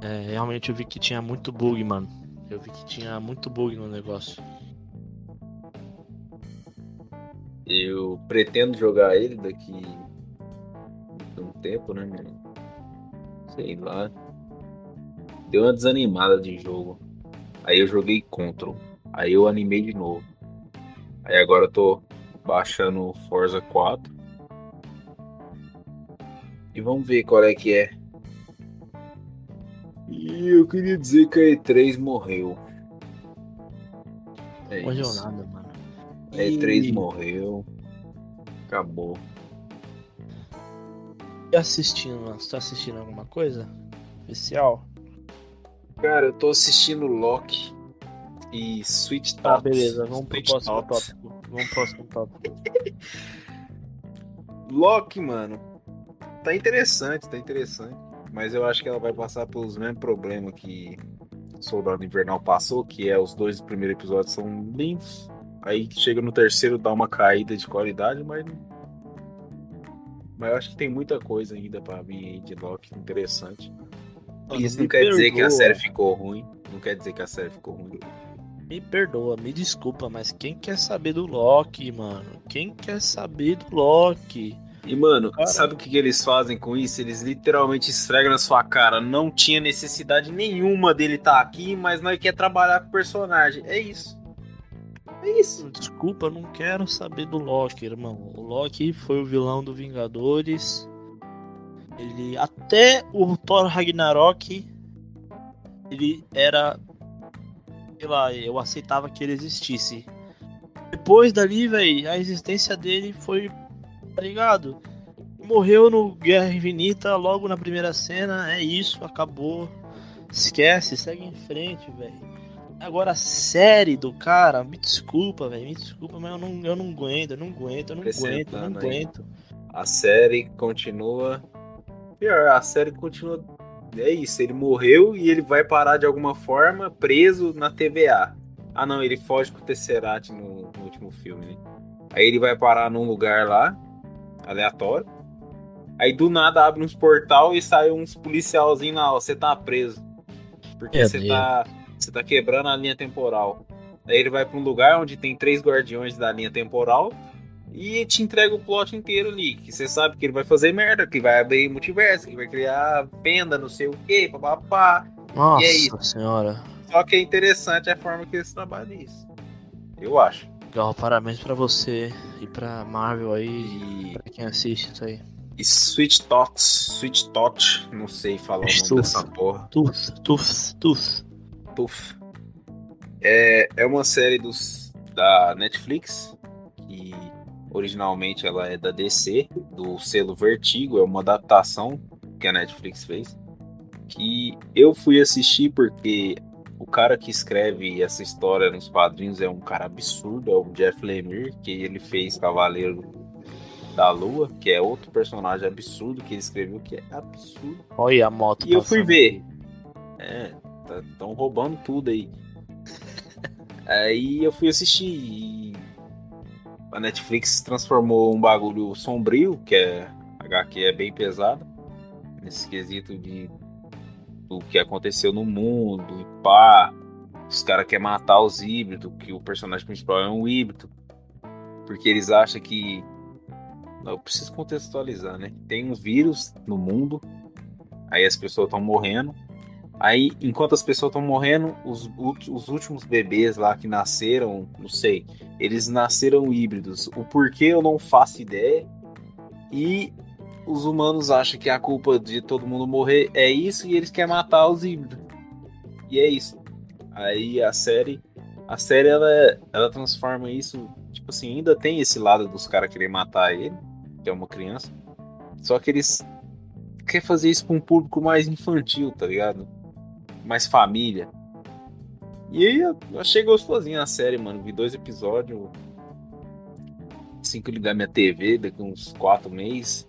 é, realmente eu vi que tinha muito bug, mano. Eu vi que tinha muito bug no negócio. Eu pretendo jogar ele daqui um tempo, né, mano? Sei lá. Deu uma desanimada de jogo. Aí eu joguei Control. Aí eu animei de novo. Aí agora eu tô baixando Forza 4. E vamos ver qual é que é. E eu queria dizer que a E3 morreu. É Morreu isso. nada, mano. A E3 E- morreu. Acabou. E assistindo, mano? Você tá assistindo alguma coisa? Especial? Cara, eu tô assistindo Loki e Sweet Tots. Tá, beleza, vamos pro próximo tópico. Vamos pro próximo tópico. Loki, mano, tá interessante, tá interessante. Mas eu acho que ela vai passar pelos mesmos problemas que Soldado Invernal passou, que é os dois primeiros episódios são lindos. Aí chega no terceiro, dá uma caída de qualidade, mas. Mas eu acho que tem muita coisa ainda pra vir aí de Loki interessante. Mano, Isso não quer dizer que a perdoa. série ficou ruim. Não quer dizer que a série ficou ruim. Me perdoa, me desculpa, mas quem quer saber do Loki, mano? Quem quer saber do Loki? E, mano, Cara. sabe o que, que eles fazem com isso? Eles literalmente esfregam na sua cara. Não tinha necessidade nenhuma dele estar aqui, mas nós quer trabalhar com o personagem. É isso. É isso. Desculpa, não quero saber do Loki, irmão. O Loki foi o vilão do Vingadores. Ele até o Thor Ragnarok ele era sei lá, eu aceitava que ele existisse. Depois dali, velho, a existência dele foi tá ligado? Morreu no Guerra Infinita logo na primeira cena, é isso, acabou. Esquece, segue em frente, velho. Agora a série do cara, me desculpa, velho, me desculpa, mas eu não, eu não aguento, eu não aguento, eu não aguento, eu não aí. aguento. A série continua. Pior, a série continua. É isso, ele morreu e ele vai parar de alguma forma preso na TVA. Ah não, ele foge com o Tesseract no, no último filme, né? Aí ele vai parar num lugar lá, aleatório. Aí do nada abre uns portal e sai uns policialzinhos lá, ó, você tá preso. Porque você tá, você tá quebrando a linha temporal. Aí ele vai pra um lugar onde tem três guardiões da linha temporal e te entrega o plot inteiro ali. Que você sabe que ele vai fazer merda, que vai abrir multiverso, que vai criar venda, não sei o que, papapá. Nossa E é isso. senhora. Só que é interessante a forma que eles trabalham isso. Eu acho. Legal, parabéns pra você e pra Marvel aí, E, pra quem assiste isso aí. e Sweet Tots, Sweet Tot, não sei falar o nome Estou- dessa porra. Tuf, tuf, tuf. Puff. É, é uma série dos, da Netflix, que originalmente ela é da DC, do selo Vertigo, é uma adaptação que a Netflix fez. Que eu fui assistir porque o cara que escreve essa história nos quadrinhos é um cara absurdo, é o Jeff Lemire, que ele fez Cavaleiro da Lua, que é outro personagem absurdo que ele escreveu, que é absurdo. Olha a moto. E eu fui passando. ver. É, estão roubando tudo aí. aí eu fui assistir e a Netflix transformou um bagulho sombrio, que é HQ é bem pesado, nesse quesito de do que aconteceu no mundo pá. Os caras querem matar os híbridos, que o personagem principal é um híbrido. Porque eles acham que. Não, eu preciso contextualizar, né? Tem um vírus no mundo Aí as pessoas estão morrendo. Aí, enquanto as pessoas estão morrendo, os, os últimos bebês lá que nasceram, não sei, eles nasceram híbridos. O porquê eu não faço ideia. E os humanos acham que a culpa de todo mundo morrer é isso e eles querem matar os híbridos. E é isso. Aí a série, a série ela, ela transforma isso, tipo assim, ainda tem esse lado dos caras querer matar ele, que é uma criança. Só que eles querem fazer isso pra um público mais infantil, tá ligado? Mais família. E aí eu achei gostosinho a série, mano. Vi dois episódios. Assim que eu ligar minha TV, daqui uns quatro meses,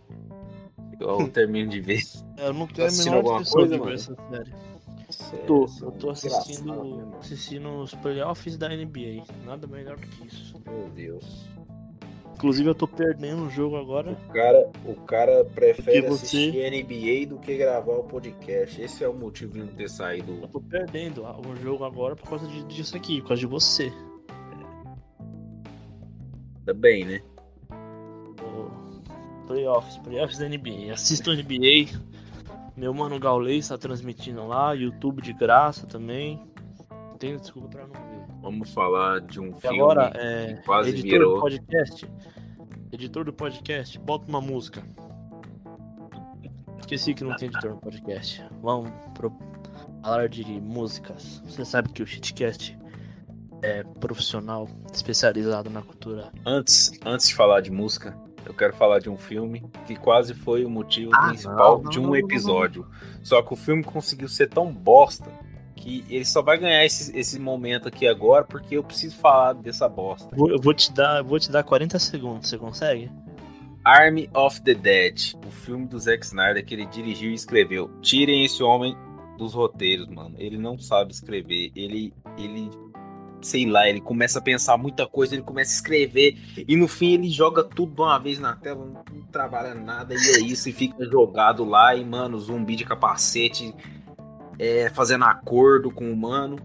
eu termino de ver. Eu não tenho a menor alguma intenção de coisa, ver essa série. Sério, Tô, é eu tô assistindo, né, assistindo os playoffs da NBA. Nada melhor do que isso. Meu Deus. Inclusive eu tô perdendo o jogo agora. O cara, o cara prefere você- assistir NBA do que gravar o podcast. Esse é o motivo de não ter saído. Eu tô perdendo o jogo agora por causa disso aqui, por causa de você. Ainda bem, né? Playoffs, playoffs da NBA. Assista o NBA. Meu mano Gaulês tá transmitindo lá, YouTube de graça também. Não tenho desculpa pra não ver. Vamos falar de um E filme agora, é, que quase editor virou. do podcast. Editor do podcast, bota uma música. Esqueci que não tem editor no podcast. Vamos pro falar de músicas. Você sabe que o Shitcast é profissional, especializado na cultura. Antes, antes de falar de música, eu quero falar de um filme que quase foi o motivo Ah, principal não, não, de um não, não, episódio. Só que o filme conseguiu ser tão bosta que ele só vai ganhar esse, esse momento aqui agora porque eu preciso falar dessa bosta. Vou- Eu vou te dar, eu vou te dar 40 segundos, você consegue? Army of the Dead, o filme do Zack Snyder que ele dirigiu e escreveu. Tirem esse homem dos roteiros, mano. Ele não sabe escrever. Ele, ele, sei lá, ele começa a pensar muita coisa, ele começa a escrever e no fim ele joga tudo de uma vez na tela, não, não trabalha nada e é isso e fica jogado lá e mano, zumbi de capacete, é, fazendo acordo com o humano.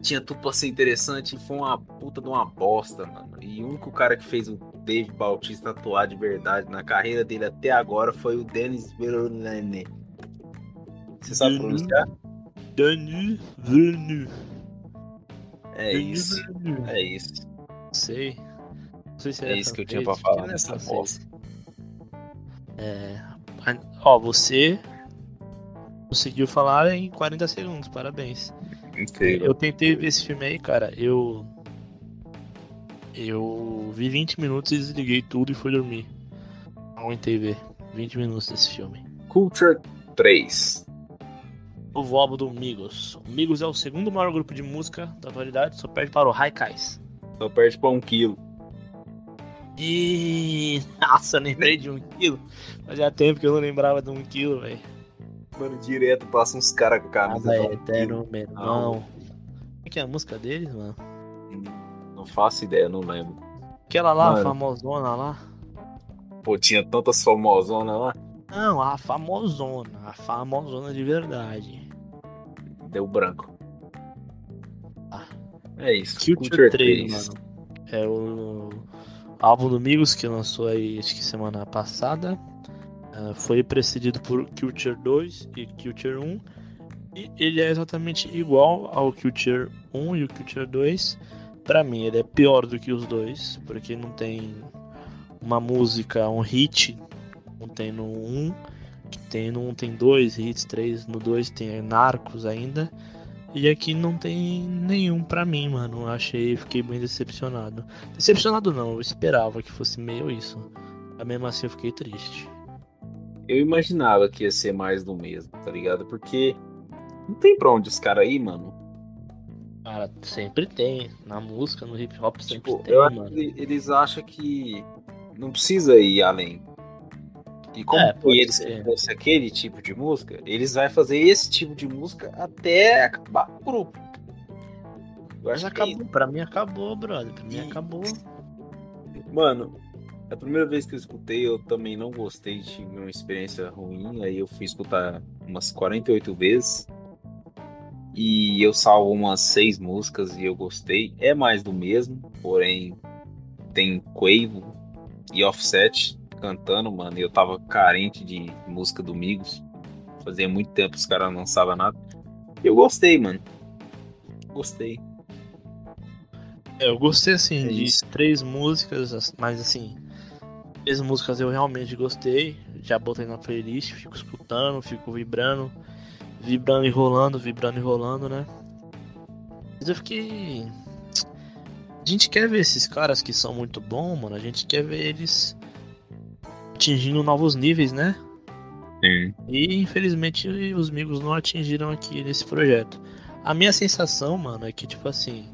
Tinha tudo pra ser interessante e foi uma puta de uma bosta, mano. E o único cara que fez o Dave Bautista atuar de verdade na carreira dele até agora foi o Denis Villeneuve. Você sabe Uhum. pronunciar? Denis Villeneuve. É Denis isso. É isso. Sei. Não sei se É é isso que eu tinha pra falar é nessa bosta. É. Ó, você conseguiu falar em 40 segundos, parabéns. Incrível. Eu tentei ver esse filme aí, cara. Eu. Eu vi 20 minutos e desliguei tudo e fui dormir. Não aguentei ver 20 minutos desse filme. Culture 3. O álbum do Migos. O Migos é o segundo maior grupo de música da atualidade, só perde para o Haikais. Só perde pra um quilo. E. Nossa, lembrei de um quilo. Fazia tempo que eu não lembrava de um quilo, velho. Mano, direto passa uns caras com a camisa. Nada de é um eterno, irmão. Como é que é a música deles, mano? Não faço ideia, não lembro. Aquela lá, Mano. famosona lá. Pô, tinha tantas famosonas lá. Não, a famosona. A famosona de verdade. Deu branco. Ah. É isso. Culture 3, mano. É o álbum do Migos que lançou aí, acho que semana passada. Ah, foi precedido por Culture 2 e Culture 1. E ele é exatamente igual ao Culture 1 e o Culture 2. Pra mim, ele é pior do que os dois, porque não tem uma música, um hit, não tem no 1, que tem no 1 tem dois hits, três, no 2 tem Narcos ainda. E aqui não tem nenhum pra mim, mano. Achei, fiquei bem decepcionado. Decepcionado não, eu esperava que fosse meio isso. Mas mesmo assim eu fiquei triste. Eu imaginava que ia ser mais do mesmo, tá ligado? Porque não tem pra onde os caras aí, mano. Cara, sempre tem. Na música, no hip hop sempre Tipo, tem, mano. eles acham que não precisa ir além. E como É, eles que fosse aquele tipo de música, eles vão fazer esse tipo de música até acabar o grupo. Eu Mas que é acabou, pra mim acabou, brother. Pra mim E- acabou. Mano, a primeira vez que eu escutei, eu também não gostei, tive uma experiência ruim. Aí eu fui escutar umas 48 vezes. E eu salvo umas seis músicas e eu gostei. É mais do mesmo, porém tem Quavo e Offset cantando, mano. E eu tava carente de música do Migos. Fazia muito tempo que os caras não lançavam nada. Eu gostei, mano. Gostei. É, eu gostei assim É de três músicas, mas assim, três músicas eu realmente gostei. Já botei na playlist, fico escutando, fico vibrando, vibrando e rolando, vibrando e rolando, né? Mas eu fiquei. A gente quer ver esses caras que são muito bons, mano. A gente quer ver eles atingindo novos níveis, né? Sim. E infelizmente os amigos não atingiram aqui nesse projeto. A minha sensação, mano, é que tipo assim,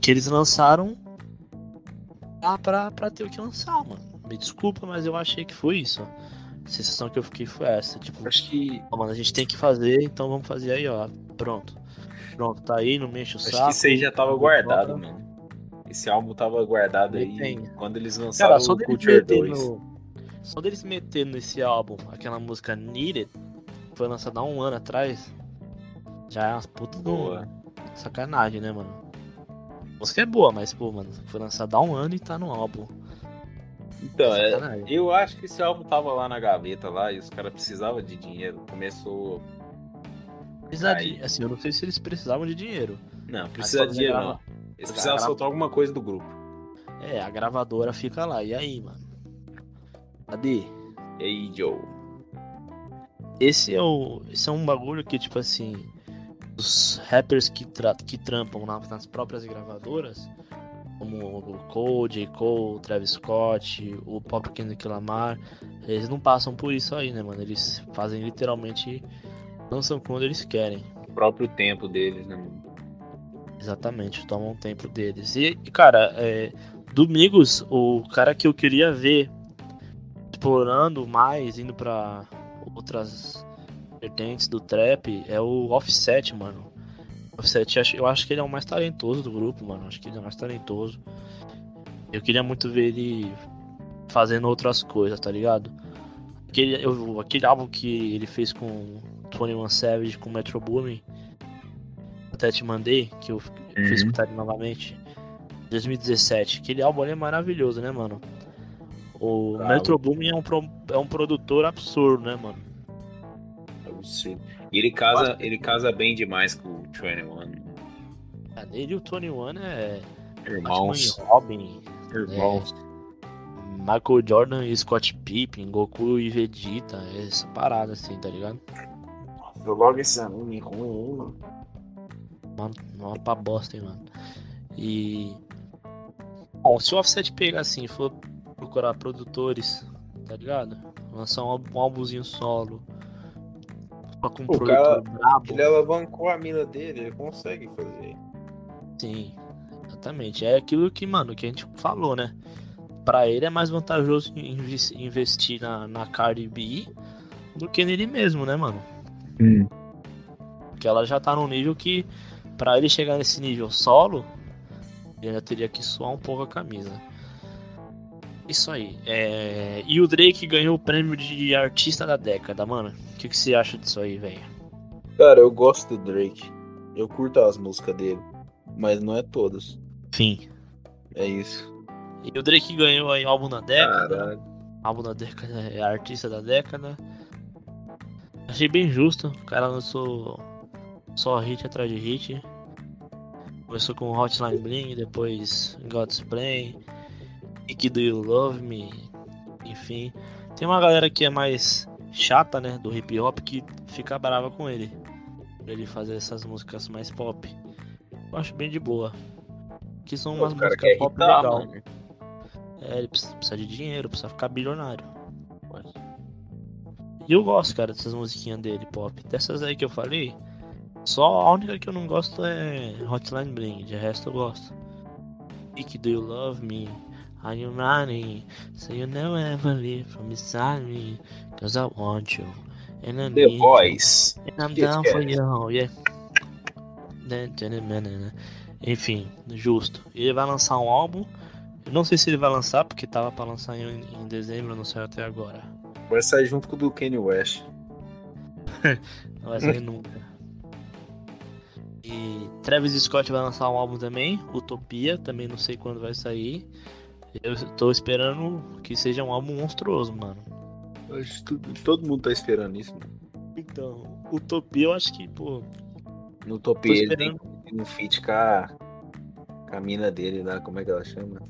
que eles lançaram ah, pra, pra ter o que lançar, mano. Me desculpa, mas eu achei que foi isso. A sensação que eu fiquei foi essa, tipo, Acho que. ó, mano, a gente tem que fazer, então vamos fazer aí, ó. Pronto. Pronto, tá aí, não mexe o Acho saco. que isso aí já tava guardado, mano. Esse álbum tava guardado aí Tem. quando eles lançaram Cara, só o Culture meter 2. no. Só deles meter nesse álbum aquela música Needed, que foi lançada há um ano atrás, já é umas putas Boa. sacanagem, né, mano? A música é boa, mas, pô, mano, foi lançada há um ano e tá no álbum. Então, é, eu acho que esse álbum tava lá na gaveta lá e os caras precisavam de dinheiro. Começou. Precisa de- assim, eu não sei se eles precisavam de dinheiro. Não, precisa de dinheiro grava- não. Eles precisavam grava- soltar alguma coisa do grupo. É, a gravadora fica lá. E aí, mano? Cadê? E aí, Joe? Esse é, o, esse é um bagulho que, tipo assim, os rappers que, tra que trampam na- nas próprias gravadoras, como o Cole, J. Cole, o Travis Scott, o próprio Kendrick Lamar, eles não passam por isso aí, né, mano? Eles fazem literalmente, lançam quando eles querem. O próprio tempo deles, né? mano? Exatamente, tomam o tempo deles. E, e, cara, é, Domingos, o cara que eu queria ver explorando mais, indo pra outras vertentes do trap, é o Offset, mano. Offset, eu acho que ele é o mais talentoso do grupo, mano. Acho que ele é o mais talentoso. Eu queria muito ver ele fazendo outras coisas, tá ligado? Aquele, eu, aquele álbum que ele fez com 21 Savage, com Metro Boomin, até te mandei, que eu Uhum. escutar ele novamente. 2017. Aquele álbum ali é maravilhoso, né, mano? O. Metro Boomin é um, pro- é um produtor absurdo, né, mano? Absurdo. E ele casa, ele casa bem demais com o 21. Ele e o Tony One é Irmãos. Batman Robin, Irmãos. Michael Jordan e Scott Pippen, Goku e Vegeta, essa parada assim, tá ligado? Eu logo esse anime ruim, hein, mano. Mano, uma pra bosta, hein, mano. E. Bom, se o Offset pegar assim, for procurar produtores, tá ligado? Lançar um, um álbumzinho solo. Só com um O cara- brabo. Ele alavancou a mina dele, ele consegue fazer. Sim, exatamente. É aquilo que, mano, que a gente falou, né? Pra ele é mais vantajoso inves- investir na, na Cardi B do que nele mesmo, né, mano? Porque ela já tá num nível que, pra ele chegar nesse nível solo, ele ainda teria que suar um pouco a camisa. Isso aí. É... E o Drake ganhou o prêmio de artista da década, mano. O que, que você acha disso aí, velho? Cara, eu gosto do Drake. Eu curto as músicas dele. Mas não é todas. Fim. É isso. E o Drake ganhou aí álbum da década. Caralho. álbum da década, é artista da década. Achei bem justo. O cara lançou só hit atrás de hit. Começou com Hotline Bling, depois God's Plan, Nick Do You Love Me, enfim. Tem uma galera que é mais chata, né, do hip hop que fica brava com ele. Pra ele fazer essas músicas mais pop. Eu acho bem de boa. Que são umas músicas pop irritar, legal. mano. É, ele precisa, precisa de dinheiro, precisa ficar bilionário. E eu gosto, cara, dessas musiquinhas dele, pop. Dessas aí que eu falei, só a única que eu não gosto é Hotline Bling, de resto eu gosto. Nick, do you love me? Are you running? So you never ever leave from beside me. Cause I want you. And I The need you. Voice. And I'm down for you, yeah. Enfim, justo. Ele vai lançar um álbum. Eu não sei se ele vai lançar, porque tava pra lançar em, em dezembro, não sei até agora. Vai sair junto com o do Kanye West. Não vai sair nunca. E Travis Scott vai lançar um álbum também, Utopia, também não sei quando vai sair. Eu tô esperando que seja um álbum monstruoso, mano. Todo mundo tá esperando isso, mano. Então, Utopia eu acho que, pô, No top ele tem um feat com a, com a mina dele lá, como é que ela chama?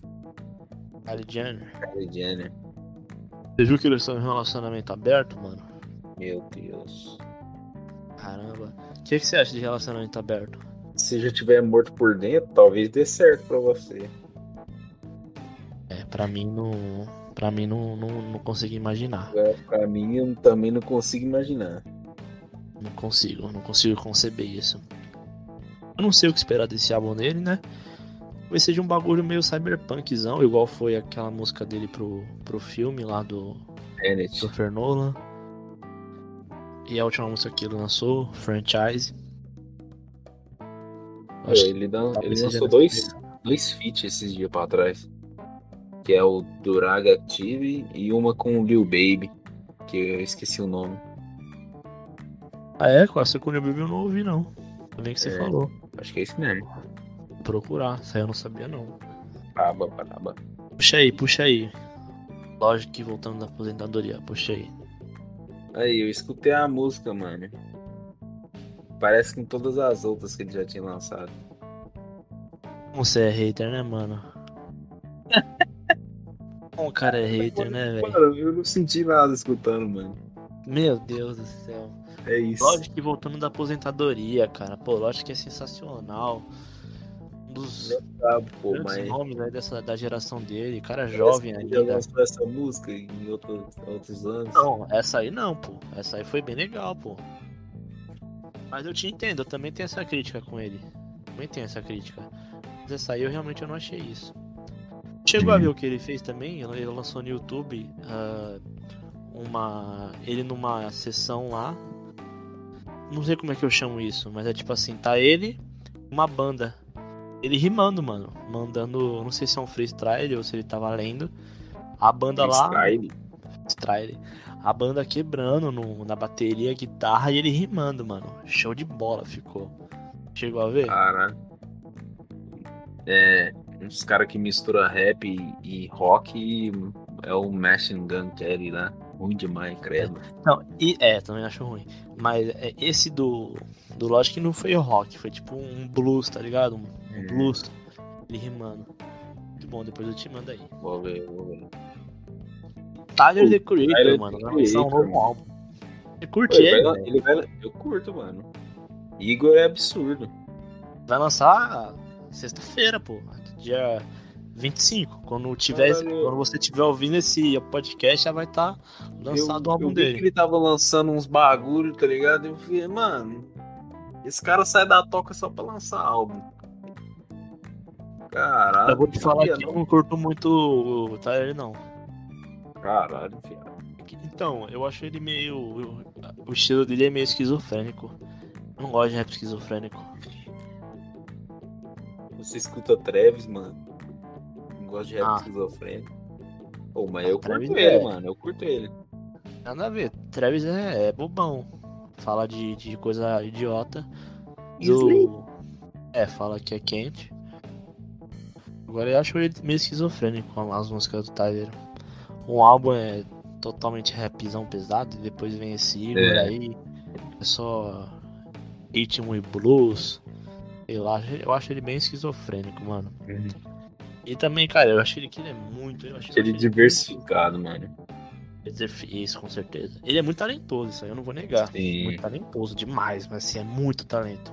Kylie Jenner. Kylie Jenner. Você viu que eles estão em relacionamento aberto, mano? Meu Deus. Caramba. O que, que você acha de relacionamento aberto? Se já tiver morto por dentro, talvez dê certo pra você. Pra mim não, Pra mim, não, não, não consigo imaginar. É, pra mim, eu também não consigo imaginar. Não consigo, não consigo conceber isso. Eu não sei o que esperar desse álbum dele, né? Talvez seja um bagulho meio cyberpunkzão, igual foi aquela música dele pro, pro filme lá do Tenet. Christopher Nolan. E a última música que ele lançou, Franchise. É, Acho ele, ele lançou dois, dois feats esses dias pra trás. Que é o Durag Active e uma com o Lil Baby. Que eu esqueci o nome. Ah, é? Com essa com o Baby eu não ouvi, não. Nem que você É. falou. Acho que é esse mesmo. Vou procurar, isso aí eu não sabia, não. Aba, paraba. Puxa aí, puxa aí. Lógico que voltando da aposentadoria, puxa aí. Aí, eu escutei a música, mano. Parece com todas as outras que ele já tinha lançado. Você é hater, né, mano? Como o cara é hater, né, velho? Mano, eu não senti nada escutando, mano. Meu Deus do céu. É isso. Lógico que voltando da aposentadoria, cara. Pô, lógico que é sensacional. Um dos Tá, pô, grandes mas. nomes aí dessa, da geração dele. Cara jovem Parece ele ainda. Já lançou essa música em outros, outros anos. Não, essa aí não, pô. Essa aí foi bem legal, pô. Mas eu te entendo, eu também tenho essa crítica com ele. Também tenho essa crítica. Mas essa aí eu realmente eu não achei isso. Chegou a ver o que ele fez também? Ele lançou no YouTube ah, uma. Ele numa sessão lá. Não sei como é que eu chamo isso, mas é tipo assim, tá ele, uma banda. Ele rimando, mano. Mandando. Não sei se é um freestyle ou se ele tava lendo. A banda lá Style. freestyle. A banda quebrando no- na bateria, guitarra e ele rimando, mano. Show de bola ficou. Chegou a ver? Cara. É. Uns caras que mistura rap e, e rock e é o Machine Gun Kelly lá. Ruim demais, credo. Não, e é, também acho ruim. Mas é, esse do, do Logic não foi rock, foi tipo um blues, tá ligado? Um, um blues. Ele rimando. Muito bom, depois eu te mando aí. Vou ver, vou ver. Tyler Pô, The Creator, Tyler, mano. The Vai lançar um Creator, novo álbum. Você Pô, curte ele ele? vai- ele vai- eu curto, mano. Igor é absurdo. Vai lançar sexta-feira, pô. Dia 25. Quando, tiver, Caralho. quando você estiver ouvindo esse podcast, já vai estar lançado eu, o álbum eu vi dele. que ele tava lançando uns bagulho, tá ligado? Eu falei, mano, esse cara sai da toca só pra lançar álbum. Caralho. Eu vou te falar que eu não. não curto muito o Tyler, não. Caralho, viado. Então, eu acho ele meio. O estilo dele é meio esquizofrênico. Eu não gosto de rap esquizofrênico. Você escuta Travis, mano? Não gosta de rap Ah. esquizofrênico? Pô, mas eu Travis curto é. ele, mano. Eu curto ele. Nada a ver. Travis é, é bobão. Fala de, de coisa idiota. Do... É, fala que é quente. Agora eu acho ele meio esquizofrênico com as músicas do Tyler. Um álbum é totalmente rapzão pesado, e depois vem esse Igor É. aí. É só ritmo e blues. Sei lá, eu acho ele bem esquizofrênico, mano. E também, cara, eu acho ele que ele é muito. Eu acho, eu Ele acho diversificado, mano. muito- Isso, com certeza. Ele é muito talentoso, isso aí eu não vou negar. Sim. Muito talentoso demais, mas assim, é muito talento.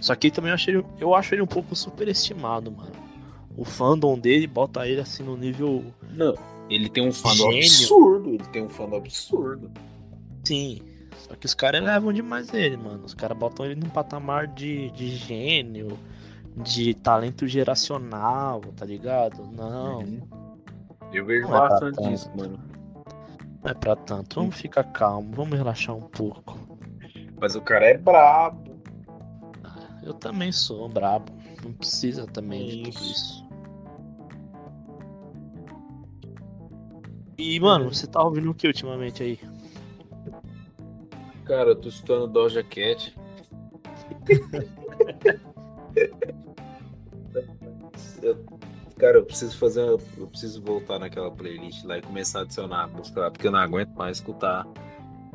Só que também eu acho ele, eu acho ele um pouco superestimado, mano. O fandom dele bota ele assim no nível. Não, ele tem um fandom Gênio. absurdo. Ele tem um fandom absurdo. Sim. Só que os caras elevam demais ele, mano. Os caras botam ele num patamar de, de gênio, de talento geracional, tá ligado? Não, Uhum. Eu vejo Não é bastante disso, mano. não é pra tanto. Vamos ficar calmo, vamos relaxar um pouco. Mas o cara é brabo. Eu também sou brabo. Não precisa também de tudo Isso. isso. E, mano, você tá ouvindo o que ultimamente aí? Cara, eu tô escutando Doja Cat. Cara, eu preciso fazer. uma- Eu preciso voltar naquela playlist lá e começar a adicionar a música lá, porque eu não aguento mais escutar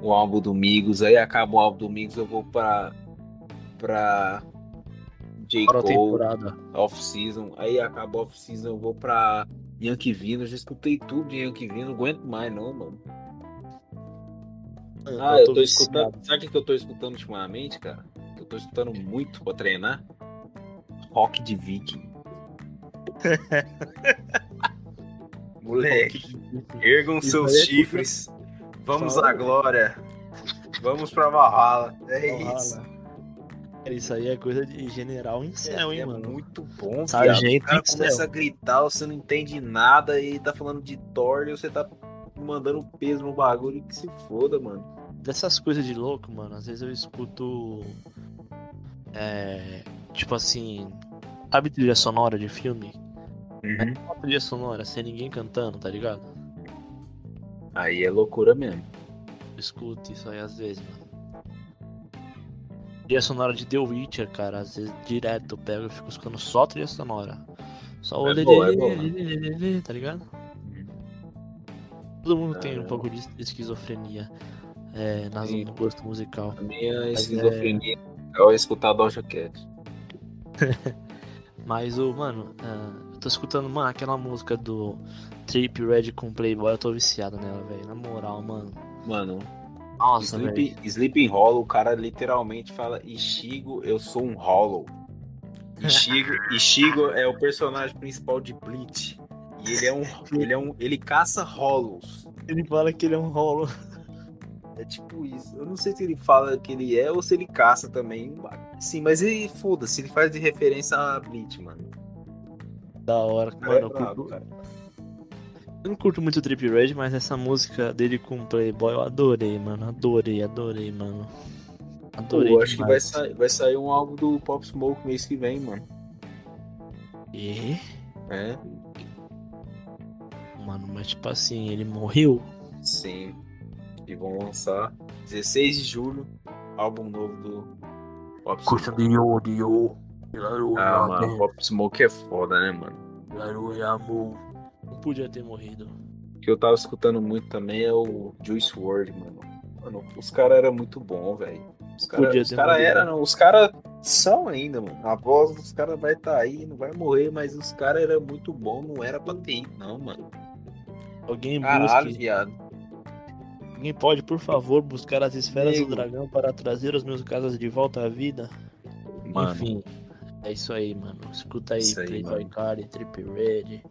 o álbum do Migos. Aí acaba o álbum do Migos, eu vou pra. pra. J. Cole. Off-Season. Aí acaba Off-Season, eu vou pra Yankee Vino. Eu já escutei tudo de Yankee Vino, não aguento mais não, mano. Ah, eu tô, viciado. escutando. Sabe o que eu tô escutando ultimamente, cara? Eu tô escutando muito pra treinar. Rock de Viking. Moleque, ergam Isso seus é chifres. Vamos Fala. à glória. Vamos pra Valhalla. É Valhalla. isso. Cara, Isso aí é coisa de general em céu, hein, é mano. muito bom, Sargento. O cara começa a gritar, você não entende nada e tá falando de Thor e você tá mandando peso no bagulho que se foda, mano. Dessas coisas de louco, mano, às vezes eu escuto. É. Tipo assim. Sabe trilha sonora de filme? Uma trilha sonora sem ninguém cantando, tá ligado? Aí é loucura mesmo. Eu escuto isso aí às vezes, mano. Trilha sonora de The Witcher, cara, às vezes direto eu pego e fico escutando só trilha sonora. Só o É lê, boa, lê, é boa. lê, lê, lê, tá ligado? Todo mundo tem um pouco de esquizofrenia é, nas, Sim. no gosto musical. A minha Mas esquizofrenia é escutar Doja Cat. Mas o, mano, ah, eu tô escutando, mano, aquela música do Trip Red com Playboy, eu tô viciado nela, velho. Na moral, mano. Mano, Nossa. Sleep, Sleeping Hollow, o cara literalmente fala Ishigo, eu sou um Hollow. Ishigo, Ishigo é o personagem principal de Bleach. E ele é um. Ele é um. Ele caça Hollows. Ele fala que ele é um rolo. É tipo isso. Eu não sei se ele fala que ele é ou se ele caça também. Sim, mas ele foda-se, ele faz de referência a Bleach, mano. Da hora. O Mano, é eu, curto- cara. eu não curto muito o Trip Red, mas essa música dele com Playboy eu adorei, mano. Adorei, adorei, mano. Adorei. Pô, acho que vai vai sair um álbum do Pop Smoke mês que vem, mano. E? É? Mano, mas tipo assim, ele morreu. Sim. E vão lançar 16 de julho, álbum novo do Pop Smoke. de yo, de yo. Ah, mano, Pop Smoke é foda, né, mano? claro, amor. Não podia ter morrido. O que eu tava escutando muito também é o Juice WRLD, mano. Mano, os caras eram muito bons, velho. Os caras cara eram, não. Os caras são ainda, mano. A voz dos caras vai estar aí, não vai morrer, mas os caras eram muito bons, não era pra ter não, mano. Alguém Caralho, busque. viado. Alguém pode, por favor, buscar as esferas Nego. do dragão para trazer os meus casas de volta à vida? Mano, Enfim, é isso aí, mano. Escuta aí, Isso aí, Playboy. Card, Trip Red,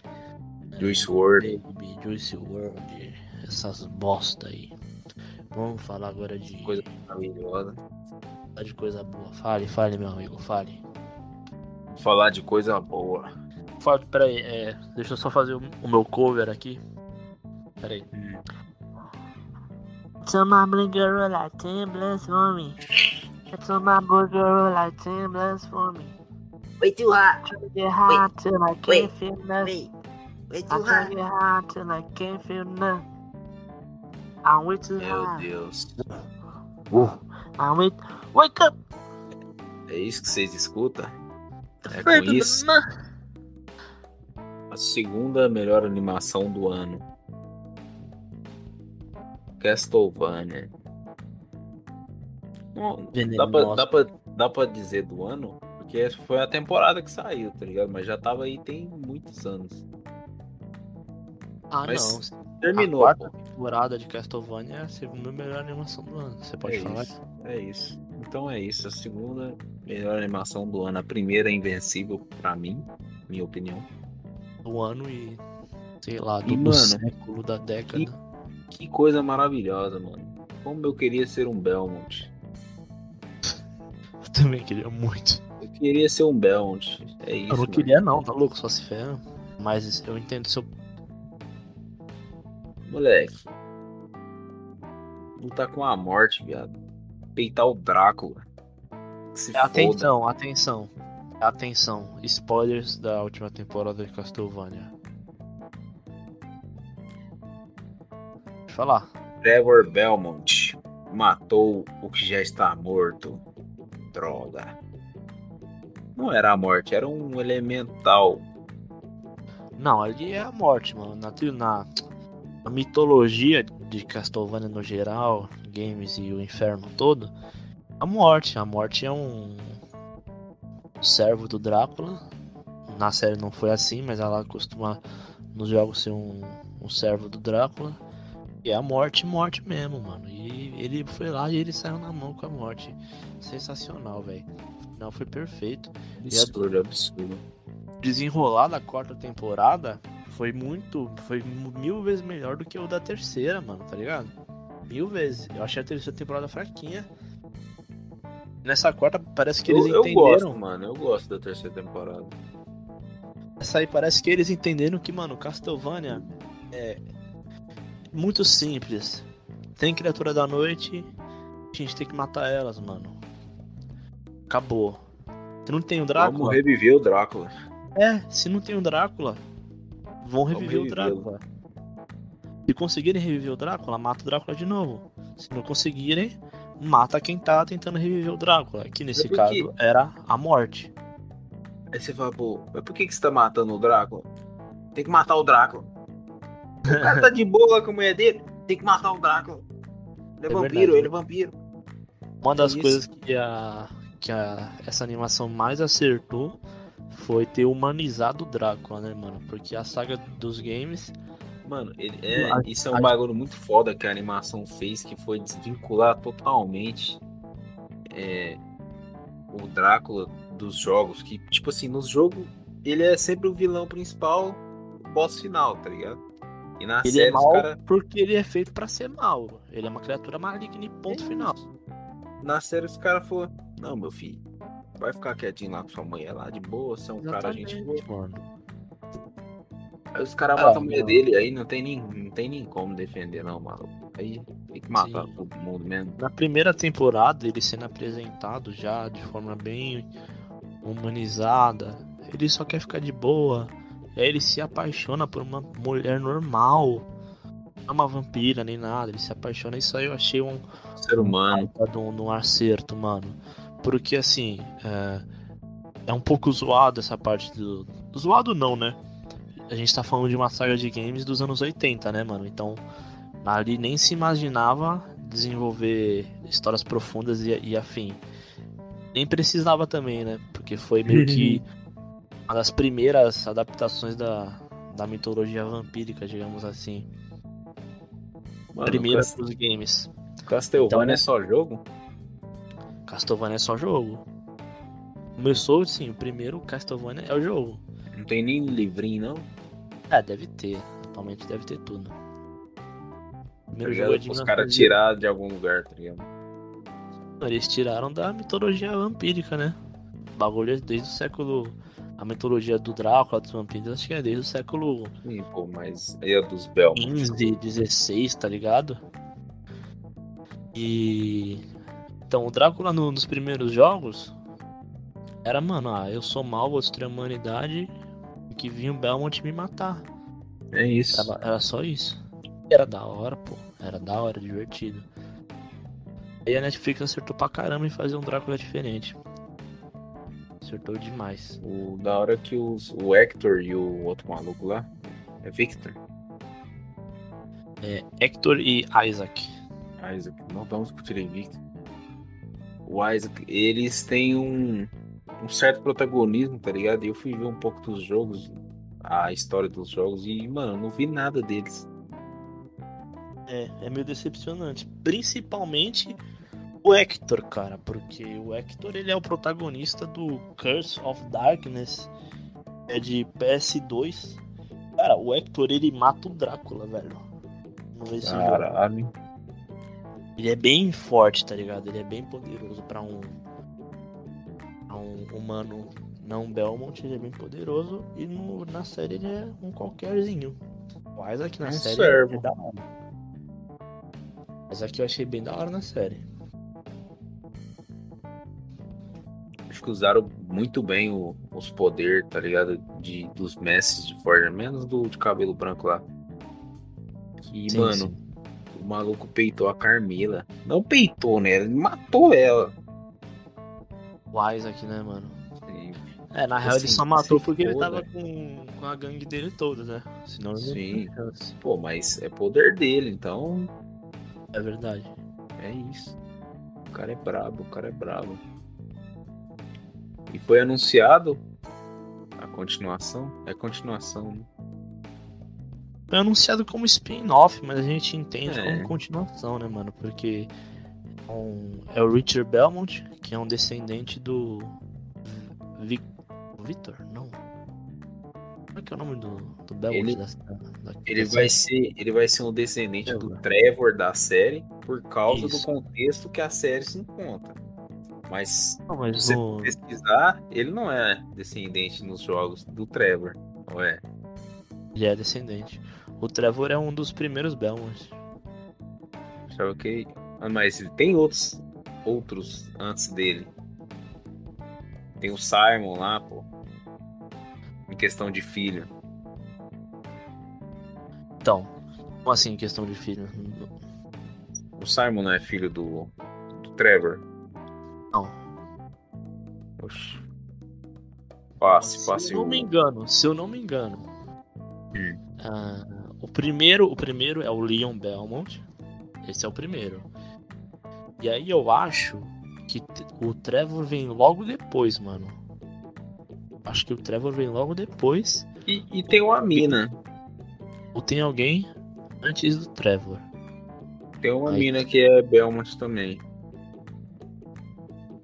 Juice WRLD. Baby, Juice WRLD, essas bosta aí. Vamos falar agora de Coisa maravilhosa. de coisa boa. Fale, fale, meu amigo, fale. Falar de coisa boa. Fale, peraí, é, deixa eu só fazer o meu cover aqui. Peraí. Tell my blue girl like 10 bless for me. Tell my blue girl like 10 bless for me. Way too hot. Try to get high till I can't wait, feel nothing. Way I too try hot. to get high till I can't feel nothing. I'm way too Meu high. Deus. I'm way. Wake up! É isso que vocês escutam? É com isso. A segunda melhor animação do ano. Castlevania. Dá, pra, dá, pra, dá pra dizer do ano? Porque foi a temporada que saiu, tá ligado? Mas já tava aí tem muitos anos. Ah, Mas não. Terminou. A quarta temporada de Castlevania é a segunda melhor animação do ano. Você pode é falar? Isso, é isso. Então é isso. A segunda melhor animação do ano. A primeira é invencível pra mim, minha opinião. Do ano e. Sei lá, E, do, do mano, século, da década. Que coisa maravilhosa, mano. Como eu queria ser um Belmont. Eu também queria muito. Eu queria ser um Belmont. É isso. eu não mano. queria, não, tá louco? Só se ferra. Mas eu entendo seu. Moleque. Lutar com a morte, viado. Peitar o Drácula. Se foda. Atenção, atenção. Atenção. Spoilers da última temporada de Castlevania. Falar. Trevor Belmont matou o que já está morto. Droga. Não era a morte, era um elemental. Não, ali é a morte, mano. Na, na, na mitologia de Castlevania no geral, games e o inferno todo, a morte. A morte é um servo do Drácula. Na série não foi assim, mas ela costuma nos jogos ser um, um servo do Drácula. E é a morte, morte mesmo, mano. E ele foi lá e ele saiu na mão com a morte. Sensacional, velho. O final foi perfeito. Absurdo, absurdo. desenrolar da quarta temporada foi muito. Foi mil vezes melhor do que o da terceira, mano, tá ligado? Mil vezes. Eu achei a terceira temporada fraquinha. Nessa quarta parece que Eu, eles eu entenderam. gosto, mano. Eu gosto da terceira temporada. Essa aí parece que eles entenderam que, mano, Castlevania é muito simples. Tem criatura da noite, a gente tem que matar elas, mano. Acabou. Se não tem o Vamos Drácula, reviver o Drácula. é, se não tem o Drácula, vão reviver o. Drácula. Se conseguirem reviver o Drácula, mata o Drácula de novo. Se não conseguirem, mata quem tá tentando reviver o Drácula. Que nesse porque- caso era a morte. Aí você fala, pô, mas por que, que você tá matando o Drácula? Tem que matar o Drácula. O cara tá de boa com a mulher dele, tem que matar o Drácula. Ele é, É vampiro, verdade. ele é vampiro. Uma das Isso. coisas que a que a, essa animação mais acertou foi ter humanizado o Drácula, né, mano? Porque a saga dos games Mano, ele, é, A- isso é um a- bagulho muito foda que a animação fez, que foi desvincular totalmente é, o Drácula dos jogos. Que, tipo assim, nos jogos, ele é sempre o vilão principal, o boss final, tá ligado? E na ele série, é mal os cara, porque ele é feito pra ser mal. Ele é uma criatura maligna e ponto É final. na série os caras falaram, não, meu filho, vai ficar quietinho lá com sua mulher lá, de boa, você é um cara gente boa. mano. Aí os caras Ah, matam a mulher dele, aí não tem, nem, não tem nem como defender, não, maluco. Aí tem que matar Sim. todo mundo mesmo. Na primeira temporada, ele sendo apresentado já de forma bem humanizada, ele só quer ficar de boa. E aí ele se apaixona por uma mulher normal. Não é uma vampira nem nada, ele se apaixona. Isso aí eu achei um, Ser humano. um, um acerto, mano. Porque assim, é, é um pouco zoado essa parte do. Zoado não, né? A gente tá falando de uma saga de games dos anos 80, né, mano? Então, ali nem se imaginava desenvolver histórias profundas e, e afim. Nem precisava também, né? Porque foi meio que uma das primeiras adaptações da, da mitologia vampírica, digamos assim. Mano, Primeira Cast- dos games. Castlevania Então- é só jogo? Castlevania é só jogo. Começou, sim, o primeiro Castlevania é o jogo. Não tem nem livrinho, não? É, deve ter. Atualmente deve ter tudo. Primeiro Tá jogo é de Os 1900. caras tiraram de algum lugar, tá ligado? Eles tiraram da mitologia vampírica, né? Bagulho é desde o século. A mitologia do Drácula, dos vampiros, acho que é desde o século Sim, pô, mas aí é dos Belmont. 15, 16, tá ligado? E. Então, o Drácula no- nos primeiros jogos era, mano, ah, eu sou mal, vou destruir a humanidade e que vinha o Belmont me matar. É isso. Era, era só isso. Era da hora, pô. Era da hora, divertido. Aí a Netflix acertou pra caramba em fazer um Drácula diferente. Acertou demais. O da hora que os, o Hector e o outro maluco lá. É Victor. É, Hector e Isaac. Isaac. Não vamos discutir em Victor. O Isaac, eles têm um, um certo protagonismo, tá ligado? E eu fui ver um pouco dos jogos, a história dos jogos, e, mano, não vi nada deles. É, é meio decepcionante. Principalmente o Hector, cara. Porque o Hector ele é o protagonista do Curse of Darkness. É de PS2. Cara, o Hector ele mata o Drácula, velho. Caralho. Ele é bem forte, tá ligado? Ele é bem poderoso pra um. Pra um humano não Belmont, ele é bem poderoso. E no- na série ele é um qualquerzinho. O Isaac na Um série servo. é da hora. Mas aqui eu achei bem da hora na série. Acho que usaram muito bem o- os poderes, tá ligado? De, dos mestres de Forja, menos do de cabelo branco lá. Que, Sim, mano, sim. o maluco peitou a Carmila. Não peitou, né? Ele matou ela. O Isaac, né, mano? Sim. É, na real ele Assim, só matou porque ele foda. tava com, com a gangue dele toda, né? Senão ele Sim. Pô, mas é poder dele, então É verdade. é isso. O cara é brabo, o cara é brabo. E foi anunciado a continuação? É continuação, né? Foi anunciado como spin-off, mas a gente entende É. como continuação, né, mano? Porque é um- é o Richard Belmont, que é um descendente do. Vi... Victor? Não. Como é que é o nome do, do Belmont? Ele- da, da, da- Ele vai série? ser, ele vai ser um descendente do Trevor. Trevor da série por causa Isso. do contexto que a série se encontra. Mas Não, se mas você no, pesquisar, ele não é descendente nos jogos do Trevor, não é? ele é descendente. O Trevor é um dos primeiros Belmont. Achava que ah, mas tem outros outros antes dele. Tem o Simon lá, pô. Em questão de filho. Então, como assim, questão de filho? O Simon não é filho do, do Trevor? Não. Oxi. Passe, Se passe eu não me engano, se eu não me engano, Hum. ah, o primeiro, o primeiro é o Leon Belmont. Esse é o primeiro. E aí eu acho que o Trevor vem logo depois, mano. Acho que o Trevor vem logo depois. E, e tem uma mina. Ou tem alguém antes do Trevor. Tem uma Aí. mina que é Belmont também.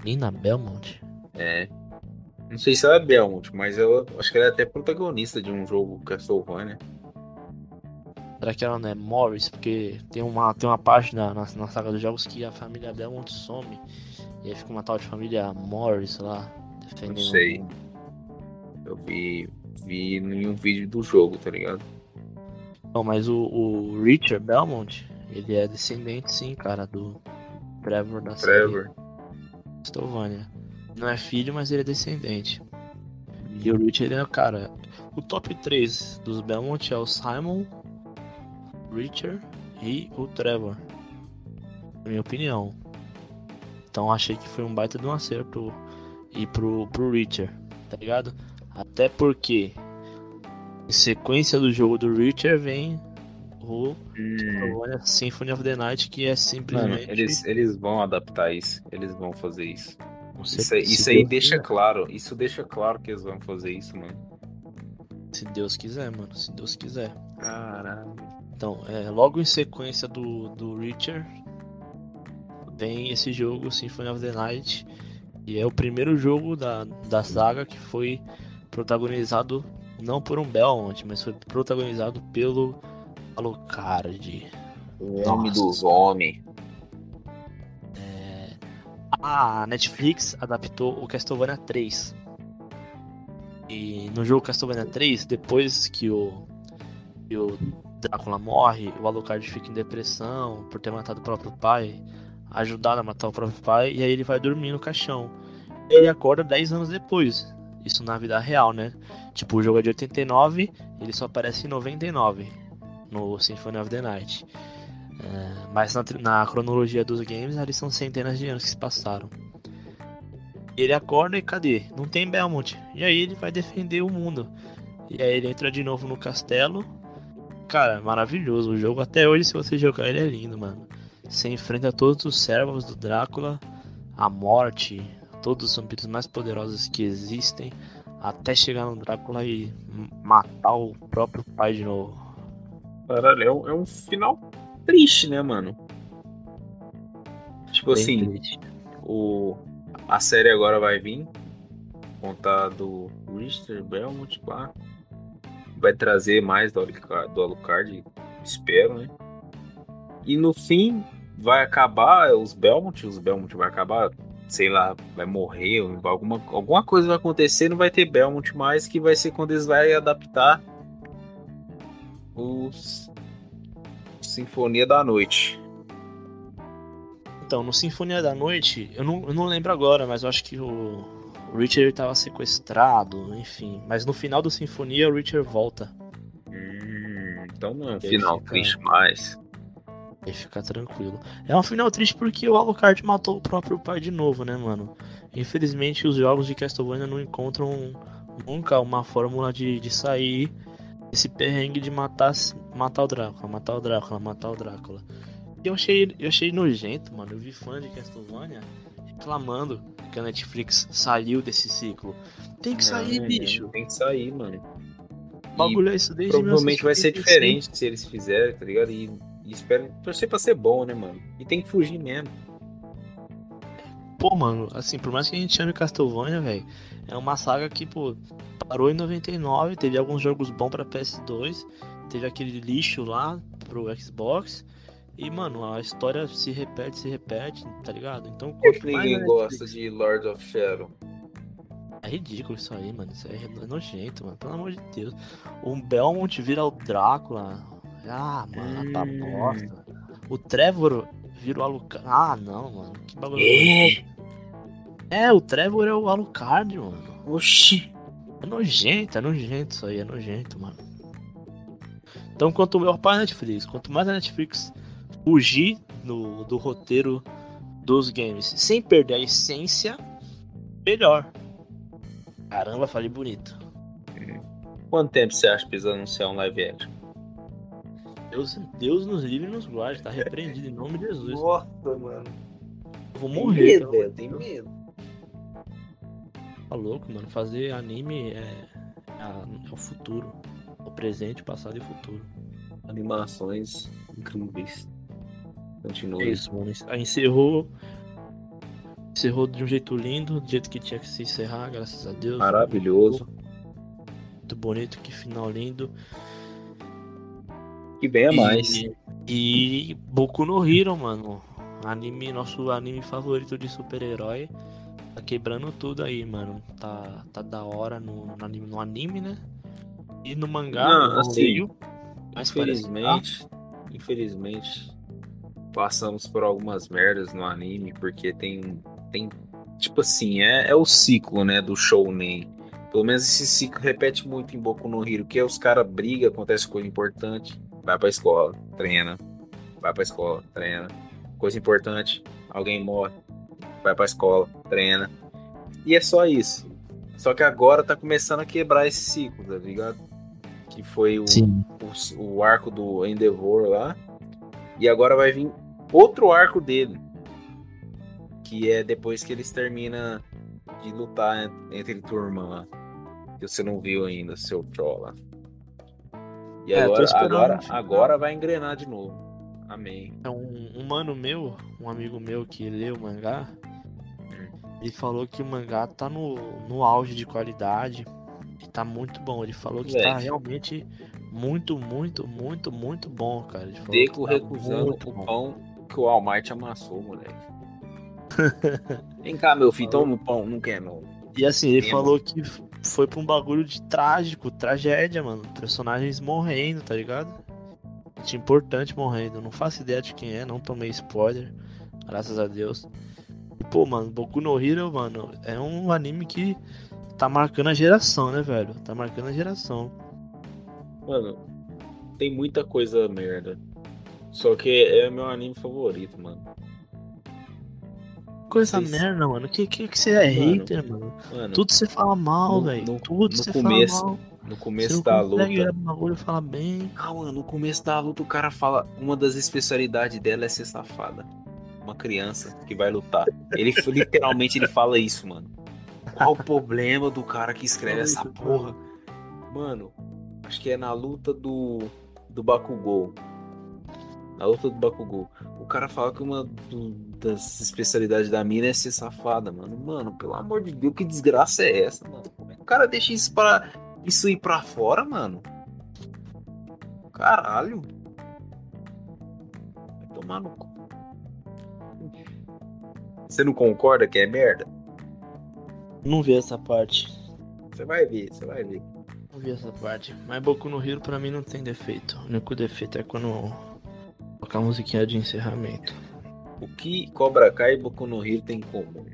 Nina Belmont? É. Não sei se ela é Belmont, mas eu acho que ela é até protagonista de um jogo Castlevania. Será que ela não é Morris? Porque tem uma, tem uma página na, na saga dos jogos que a família Belmont some. E aí fica uma tal de família Morris lá. Defendendo. Não sei. Eu vi, vi em um vídeo do jogo, tá ligado? Não, mas o, o Richard Belmont, ele é descendente sim, cara, do Trevor da Trevor. série Castlevania. Não é filho, mas ele é descendente. E o Richard é, cara, o top 3 dos Belmont é o Simon, Richard e o Trevor. Na minha opinião. Então achei que foi um baita de um acerto ir pro, pro Richard, tá ligado? Até porque em sequência do jogo do Richard vem o Hum, Symphony of the Night, que é mano, simplesmente. eles, eles vão adaptar isso. Eles vão fazer isso. com Isso, isso aí Deus deixa quiser. claro. Isso deixa claro que eles vão fazer isso, mano. Se Deus quiser, mano. Se Deus quiser. Caralho. Então, é, logo em sequência do, do Richard, vem esse jogo, Symphony of the Night. E é o primeiro jogo da, da saga que foi protagonizado não por um Belmont, mas foi protagonizado pelo Alucard. O homem dos homens. A Netflix adaptou o Castlevania 3. E no jogo Castlevania 3, depois que o, que o Drácula morre, o Alucard fica em depressão por ter matado o próprio pai, ajudado a matar o próprio pai, e aí ele vai dormir no caixão. Ele acorda 10 anos depois. Isso na vida real, né? Tipo, o jogo é de 89, ele só aparece em 99 no Symphony of the Night. É, mas na, na cronologia dos games, ali são centenas de anos que se passaram. Ele acorda e cadê? Não tem Belmont. E aí ele vai defender o mundo. E aí ele entra de novo no castelo. Cara, maravilhoso. O jogo até hoje, se você jogar, ele é lindo, mano. Você enfrenta todos os servos do Drácula, a morte, todos os vampiros mais poderosos que existem, até chegar no Drácula e matar o próprio pai de novo. Caralho, é um, é um final triste, né, mano? Tipo Bem assim, triste. o, a série agora vai vir. Contar do Richard Belmont lá. Vai trazer mais do Alucard, do Alucard, espero, né? E no fim vai acabar os Belmont, os Belmont vai acabar, sei lá, vai morrer, alguma, alguma coisa vai acontecer, não vai ter Belmont mais, que vai ser quando eles vão adaptar os Sinfonia da Noite. Então, no Sinfonia da Noite, eu não, eu não lembro agora, mas eu acho que o, o Richard estava sequestrado, enfim. Mas no final do Sinfonia, o Richard volta. Hum, então não é um final fica- triste mais. E fica tranquilo. É um final triste porque o Alucard matou o próprio pai de novo, né, mano? Infelizmente, os jogos de Castlevania não encontram nunca uma fórmula de, de sair desse perrengue de matar, matar o Drácula, matar o Drácula, matar o Drácula. E eu achei, eu achei nojento, mano. Eu vi fã de Castlevania reclamando que a Netflix saiu desse ciclo. Tem que sair, bicho. Tem que sair, mano. O bagulho é isso desde Provavelmente vai ser 1985. diferente se eles fizerem, tá ligado? E, e espero torcer pra ser bom, né, mano? E tem que fugir mesmo. Pô, mano, assim, por mais que a gente chame Castlevania, velho, é uma saga que, pô, parou em 99, teve alguns jogos bons pra PS2, teve aquele lixo lá pro Xbox. E, mano, a história se repete, se repete, tá ligado? Então, Por que ninguém gosta Netflix- de Lord of Shadow? É ridículo isso aí, mano. Isso aí é nojento, mano. Pelo amor de Deus. O Belmont vira o Drácula. Ah, mano, tá Hum. bosta. O Trevor vira o Alucard. Ah, não, mano. Que bagulho. É? É, o Trevor é o Alucard, mano. Oxi. É nojento, é nojento isso aí, é nojento, mano. Então, quanto melhor para a Netflix, quanto mais a Netflix fugir no, do roteiro dos games sem perder a essência, melhor. Caramba, falei bonito. Quanto tempo você acha que precisa anunciar um live action? Deus, Deus nos livre e nos guarde, tá repreendido em nome de Jesus. Nossa, mano. Eu vou Tem morrer. medo, pelo velho. amor de Tem Deus. medo. Tá louco, mano. Fazer anime é, é é o futuro. O presente, o passado e o futuro. Animações incríveis. Continua. É isso, mano. Aí encerrou. Encerrou de um jeito lindo, do jeito que tinha que se encerrar, graças a Deus. Maravilhoso. Muito bonito, que final lindo. Que venha E- mais. E Boku no Hero, mano. Anime, nosso anime favorito de super-herói. Tá quebrando tudo aí, mano. Tá, tá da hora no, no anime, no anime, né? E no mangá, Não, eu assim, mas tá- Infelizmente, infelizmente, passamos por algumas merdas no anime, porque tem, tem tipo assim, é, é o ciclo, né, do shounen. Pelo menos esse ciclo repete muito em Boku no Hero, que é os caras brigam, acontece coisa importante, vai pra escola, treina, vai pra escola, treina. Coisa importante, alguém morre, vai pra escola, treina. E é só isso. Só que agora tá começando a quebrar esse ciclo, tá ligado? Que foi o, o, o arco do Endeavor lá. E agora vai vir outro arco dele. Que é depois que eles terminam de lutar en- entre turma lá. Que você não viu ainda, seu troll lá. E É, agora, agora, agora vai engrenar de novo. Amém. É um, um mano meu, um amigo meu que lê o mangá, ele falou que o mangá tá no, no auge de qualidade e tá muito bom. Ele falou que tá realmente muito, muito, muito, muito bom, cara. Ele falou Deco tá recusando muito o bom. pão que o Walmart amassou, moleque. Vem cá, meu filho, toma o pão, não quer não. E assim, ele falou que foi pra um bagulho de trágico, tragédia, mano. Personagens morrendo, tá ligado? Gente importante morrendo. Não faço ideia de quem é, não tomei spoiler. Graças a Deus. E, pô, mano, Boku no Hero, mano, é um anime que tá marcando a geração, né, velho? Tá marcando a geração. Mano, tem muita coisa merda. Só que é meu anime favorito, mano. Coisa Vocês- merda, mano. Que, que que você é Mano, hater, mano? Mano, Tudo você fala mal, velho. Tudo você começo, fala mal. no começo da luta. bagulho falar bem. Calma, no começo da luta o cara fala. Uma das especialidades dela é ser safada. Uma criança que vai lutar. Ele literalmente ele fala isso, mano. Qual o problema do cara que escreve essa porra? Mano, acho que é na luta do. do Bakugou. Na luta do Bakugou. O cara fala que uma do- das especialidades da mina é ser safada, mano. Mano, pelo amor de Deus, que desgraça é essa, mano? Como é que o cara deixa isso para isso ir pra fora, mano? Caralho. Vai tomar no cu. Você não concorda que é merda? Não vi essa parte. Você vai ver, você vai ver. Não vi essa parte. Mas Boku no Hero pra mim não tem defeito. O único defeito é quando tocar a musiquinha de encerramento. O que Cobra Kai e Boku no Hero tem em comum?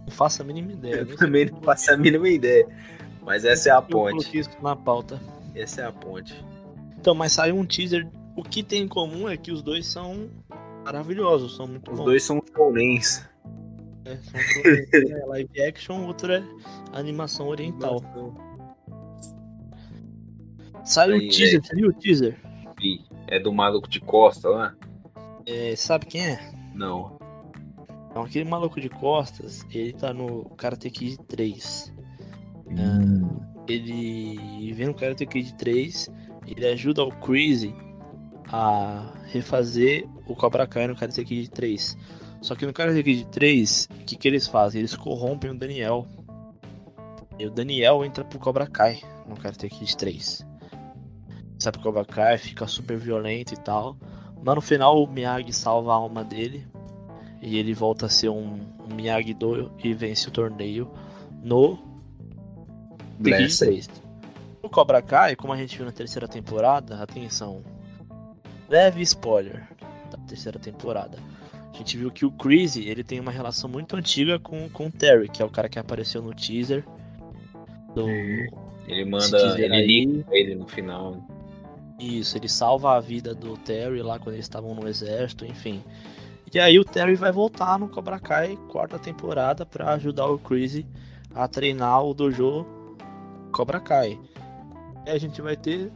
Não faço a mínima ideia. Eu também não faço a mínima ideia. Mas essa é a Eu ponte. coloquei isso na pauta. Essa é a ponte. Então, mas saiu um teaser. O que tem em comum é que os dois são maravilhosos, são muito Os bons. dois são shounens. né? São é live action, outro é animação oriental. Saiu o teaser, você viu o teaser? Vi. É do maluco de costa lá? É, sabe quem é? Não. Então, aquele maluco de costas, ele tá no Karate Kid 3. Ele vem no Karate Kid 3, ele ajuda o Crazy a refazer o Cobra Kai no Karate Kid 3. Só que no Karate Kid 3, o que, que eles fazem? Eles corrompem o Daniel. E o Daniel entra pro Cobra Kai no Karate Kid 3. Sabe o Cobra Kai, fica super violento e tal. Mas no final o Miyagi salva a alma dele. E ele volta a ser um, um Miyagi-Do e vence o torneio no Blessed. 3. O Cobra Kai, como a gente viu na terceira temporada, atenção, leve spoiler da terceira temporada. A gente viu que o Crazy, ele tem uma relação muito antiga com, com o Terry, que é o cara que apareceu no teaser do, Ele Se manda. quiser Ele liga ele no final. Isso, ele salva a vida do Terry lá quando eles estavam no exército, enfim. E aí o Terry vai voltar no Cobra Kai quarta temporada pra ajudar o Crazy a treinar o dojo Cobra Kai. E a gente vai ter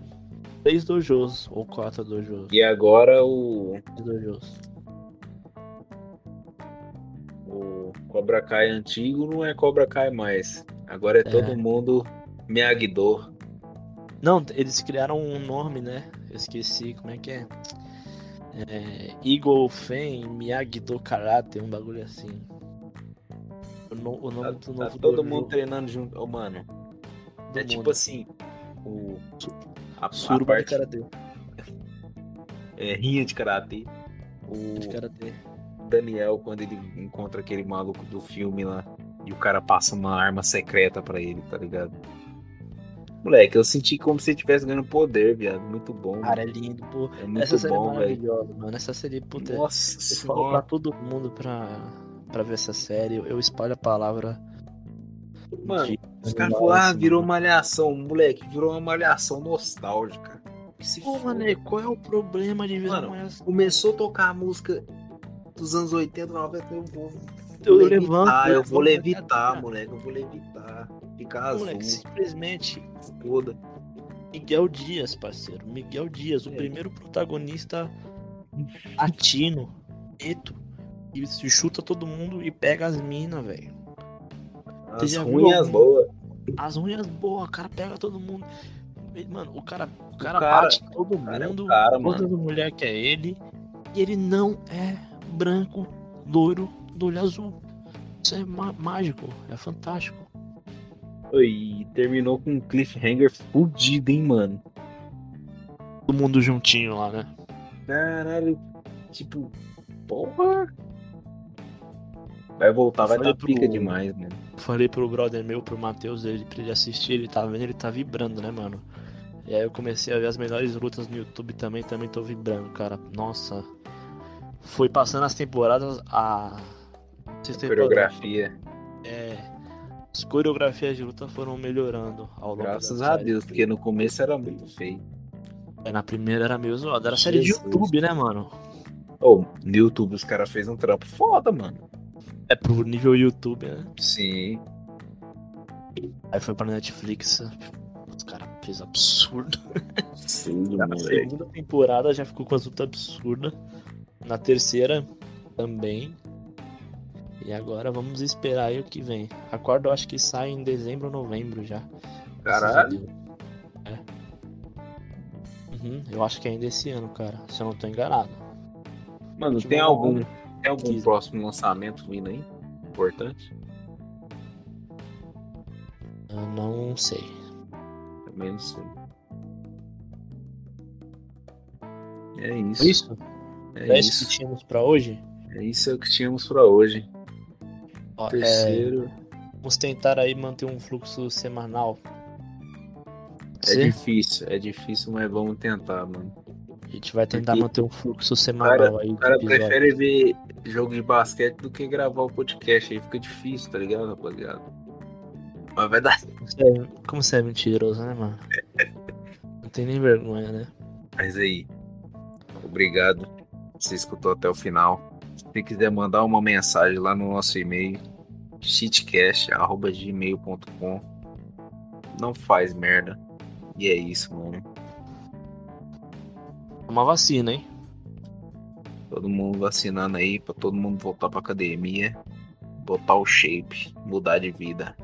três dojos ou quatro dojos. E agora o, dojos. o Cobra Kai antigo não é Cobra Kai mais. Agora é, É. todo mundo Miyagi-Do. Não, eles criaram um nome, né? Eu esqueci como é que é. É, Eagle Fen Miyagi do Karate, um bagulho assim. O, no- o nome Tá, do tá novo todo dojo mundo treinando junto. Ô, mano, é tipo mundo. assim. O, a, a Suruba de parte Karate. é, rinha de karatê. O De karatê. Daniel, quando ele encontra aquele maluco do filme lá, e o cara passa uma arma secreta pra ele, tá ligado? Moleque, eu senti como se ele estivesse ganhando poder, viado. Muito bom. Cara, é lindo, pô. é muito Essa série é bom, velho. maravilhosa, mano. Essa série, puta, Nossa eu falo pra todo mundo pra, pra ver essa série. Eu, espalho a palavra. Mano, de- Os caras falaram, ah, virou mano. malhação. Moleque, virou uma malhação nostálgica. Se Pô, mano, qual é o problema de ver Mano, uma Começou a tocar a música dos anos 80, 90, eu vou. Eu levanto, levitar, eu vou levitar, moleque, eu vou levitar. Ficar azul, Moleque, simplesmente foda. Miguel Dias, parceiro. Miguel Dias, o É. primeiro protagonista latino, preto, e se chuta todo mundo e pega as minas, velho. As unhas boas. As unhas boas, o cara pega todo mundo. Mano, o cara, o cara, cara- bate todo cara é o mundo. cara, toda mano. mulher que é ele. E ele não é branco, loiro, do olho azul. Isso é má- mágico, é fantástico. E terminou com um cliffhanger fudido, hein, mano. Todo mundo juntinho lá, né? Caralho, tipo, porra. Vai voltar, vai dar pica pro- demais, mano. Falei pro brother meu, pro Matheus, ele, pra ele assistir, ele tá vendo, ele tá vibrando, né, mano? E aí eu comecei a ver as melhores lutas no YouTube também, também tô vibrando, cara. Nossa. Foi passando as temporadas, a. temporada, Coreografia. É. As coreografias de luta foram melhorando ao longo Graças a série. Deus, porque no começo era muito feio. É, Na primeira era meio zoado. Era série de. YouTube, né, mano? Ô, no YouTube os caras fez um trampo foda, mano. É pro nível YouTube, né? Sim. Aí foi pra Netflix. Os caras fez absurdo. Sim, Na moleque. segunda temporada já ficou com as lutas absurdas. Na terceira também. E agora vamos esperar aí o que vem. A quarta eu acho que sai em dezembro ou novembro já. Caralho. É. Uhum, eu acho que é ainda esse ano, cara. Se eu não tô enganado. Mano, Última tem algum, tem algum próximo lançamento vindo aí? Importante? Eu não sei. Também não sei. É isso. É isso? É É isso que isso. tínhamos pra hoje? É isso que tínhamos pra hoje. Ó, é, Terceiro. vamos tentar aí manter um fluxo semanal. É, Sim. difícil, é difícil, mas vamos tentar, mano. A gente vai tentar Porque manter um fluxo semanal cara, aí. o cara prefere ver jogo de basquete do que gravar o podcast. Aí fica difícil, tá ligado, rapaziada? Mas vai dar. Como você é- Como você é mentiroso, né, mano? Não tem nem vergonha, né? Mas aí, obrigado. Você escutou até o final. Se quiser mandar uma mensagem lá no nosso e-mail, shitcast.gmail.com Não faz merda. E é isso, mano. Uma vacina, hein? Todo mundo vacinando aí pra todo mundo voltar pra academia, botar o shape, mudar de vida.